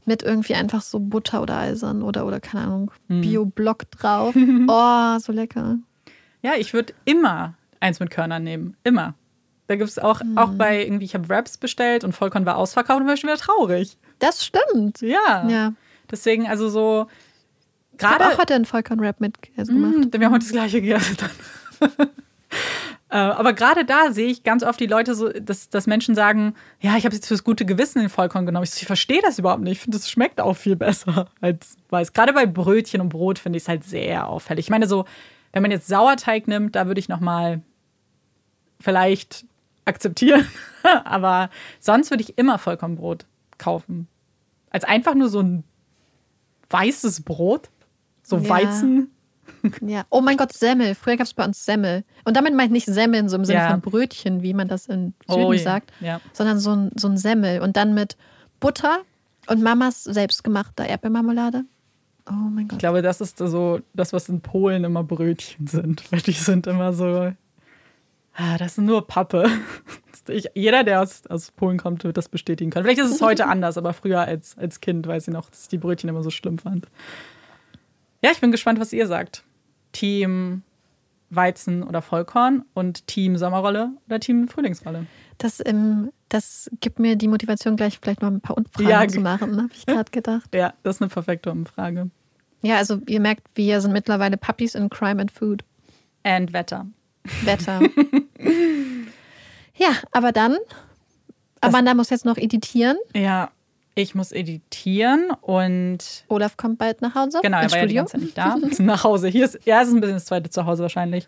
Mit irgendwie einfach so Butter oder Eisern oder, oder keine Ahnung, Bio-Block drauf. Oh, so lecker. Ja, ich würde immer eins mit Körnern nehmen. Immer. Da gibt es auch, auch bei irgendwie, ich habe Wraps bestellt und Vollkorn war ausverkauft und war schon wieder traurig. Das stimmt. Ja. Ja. Deswegen, also so, Ich habe gerade. auch heute einen Vollkorn-Rap mit Käse gemacht. Mm, wir haben heute das gleiche gegessen. Äh, Aber gerade da sehe ich ganz oft die Leute so, dass, dass Menschen sagen, ja, ich habe jetzt fürs gute Gewissen den Vollkorn genommen. Ich, so, ich verstehe das überhaupt nicht. Ich finde, das schmeckt auch viel besser als weiß. Gerade bei Brötchen und Brot finde ich es halt sehr auffällig. Ich meine, so, wenn man jetzt Sauerteig nimmt, da würde ich noch mal vielleicht akzeptieren. Aber sonst würde ich immer Vollkornbrot kaufen. Als einfach nur so ein weißes Brot. So Ja. Weizen. Ja. Oh mein Gott, Semmel. Früher gab es bei uns Semmel. Und damit meine ich nicht Semmeln so im Sinne Ja. von Brötchen, wie man das in Süden Oh sagt, Ja. sondern so ein, so ein Semmel. Und dann mit Butter und Mamas selbstgemachter Erdbeermarmelade. Oh mein Ich Gott. glaube, das ist so das, was in Polen immer Brötchen sind. Weil die sind immer so. Ah, das ist nur Pappe. Ich, jeder, der aus, aus Polen kommt, wird das bestätigen können. Vielleicht ist es heute anders, aber früher als, als Kind weiß ich noch, dass ich die Brötchen immer so schlimm fand. Ja, ich bin gespannt, was ihr sagt. Team Weizen oder Vollkorn und Team Sommerrolle oder Team Frühlingsrolle. Das, ähm, das gibt mir die Motivation, gleich vielleicht noch ein paar Umfragen Ja, zu machen, habe ich gerade gedacht. Ja, das ist eine perfekte Umfrage. Ja, also ihr merkt, wir sind mittlerweile Puppies in Crime and Food. And Wetter. Wetter. ja, aber dann, Amanda muss jetzt noch editieren. Ja, ich muss editieren und Olaf kommt bald nach Hause Genau, er war ja die Studio. ganze Zeit nicht da. Nach Hause. Hier ist, ja, es ist ein bisschen das zweite Zuhause wahrscheinlich.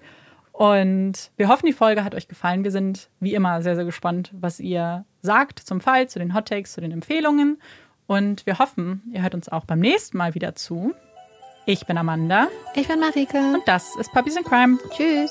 Und wir hoffen, die Folge hat euch gefallen. Wir sind wie immer sehr, sehr gespannt, was ihr sagt zum Fall, zu den Hot Takes, zu den Empfehlungen. Und wir hoffen, ihr hört uns auch beim nächsten Mal wieder zu. Ich bin Amanda ich bin Marike. und das ist Puppies in Crime. Tschüss.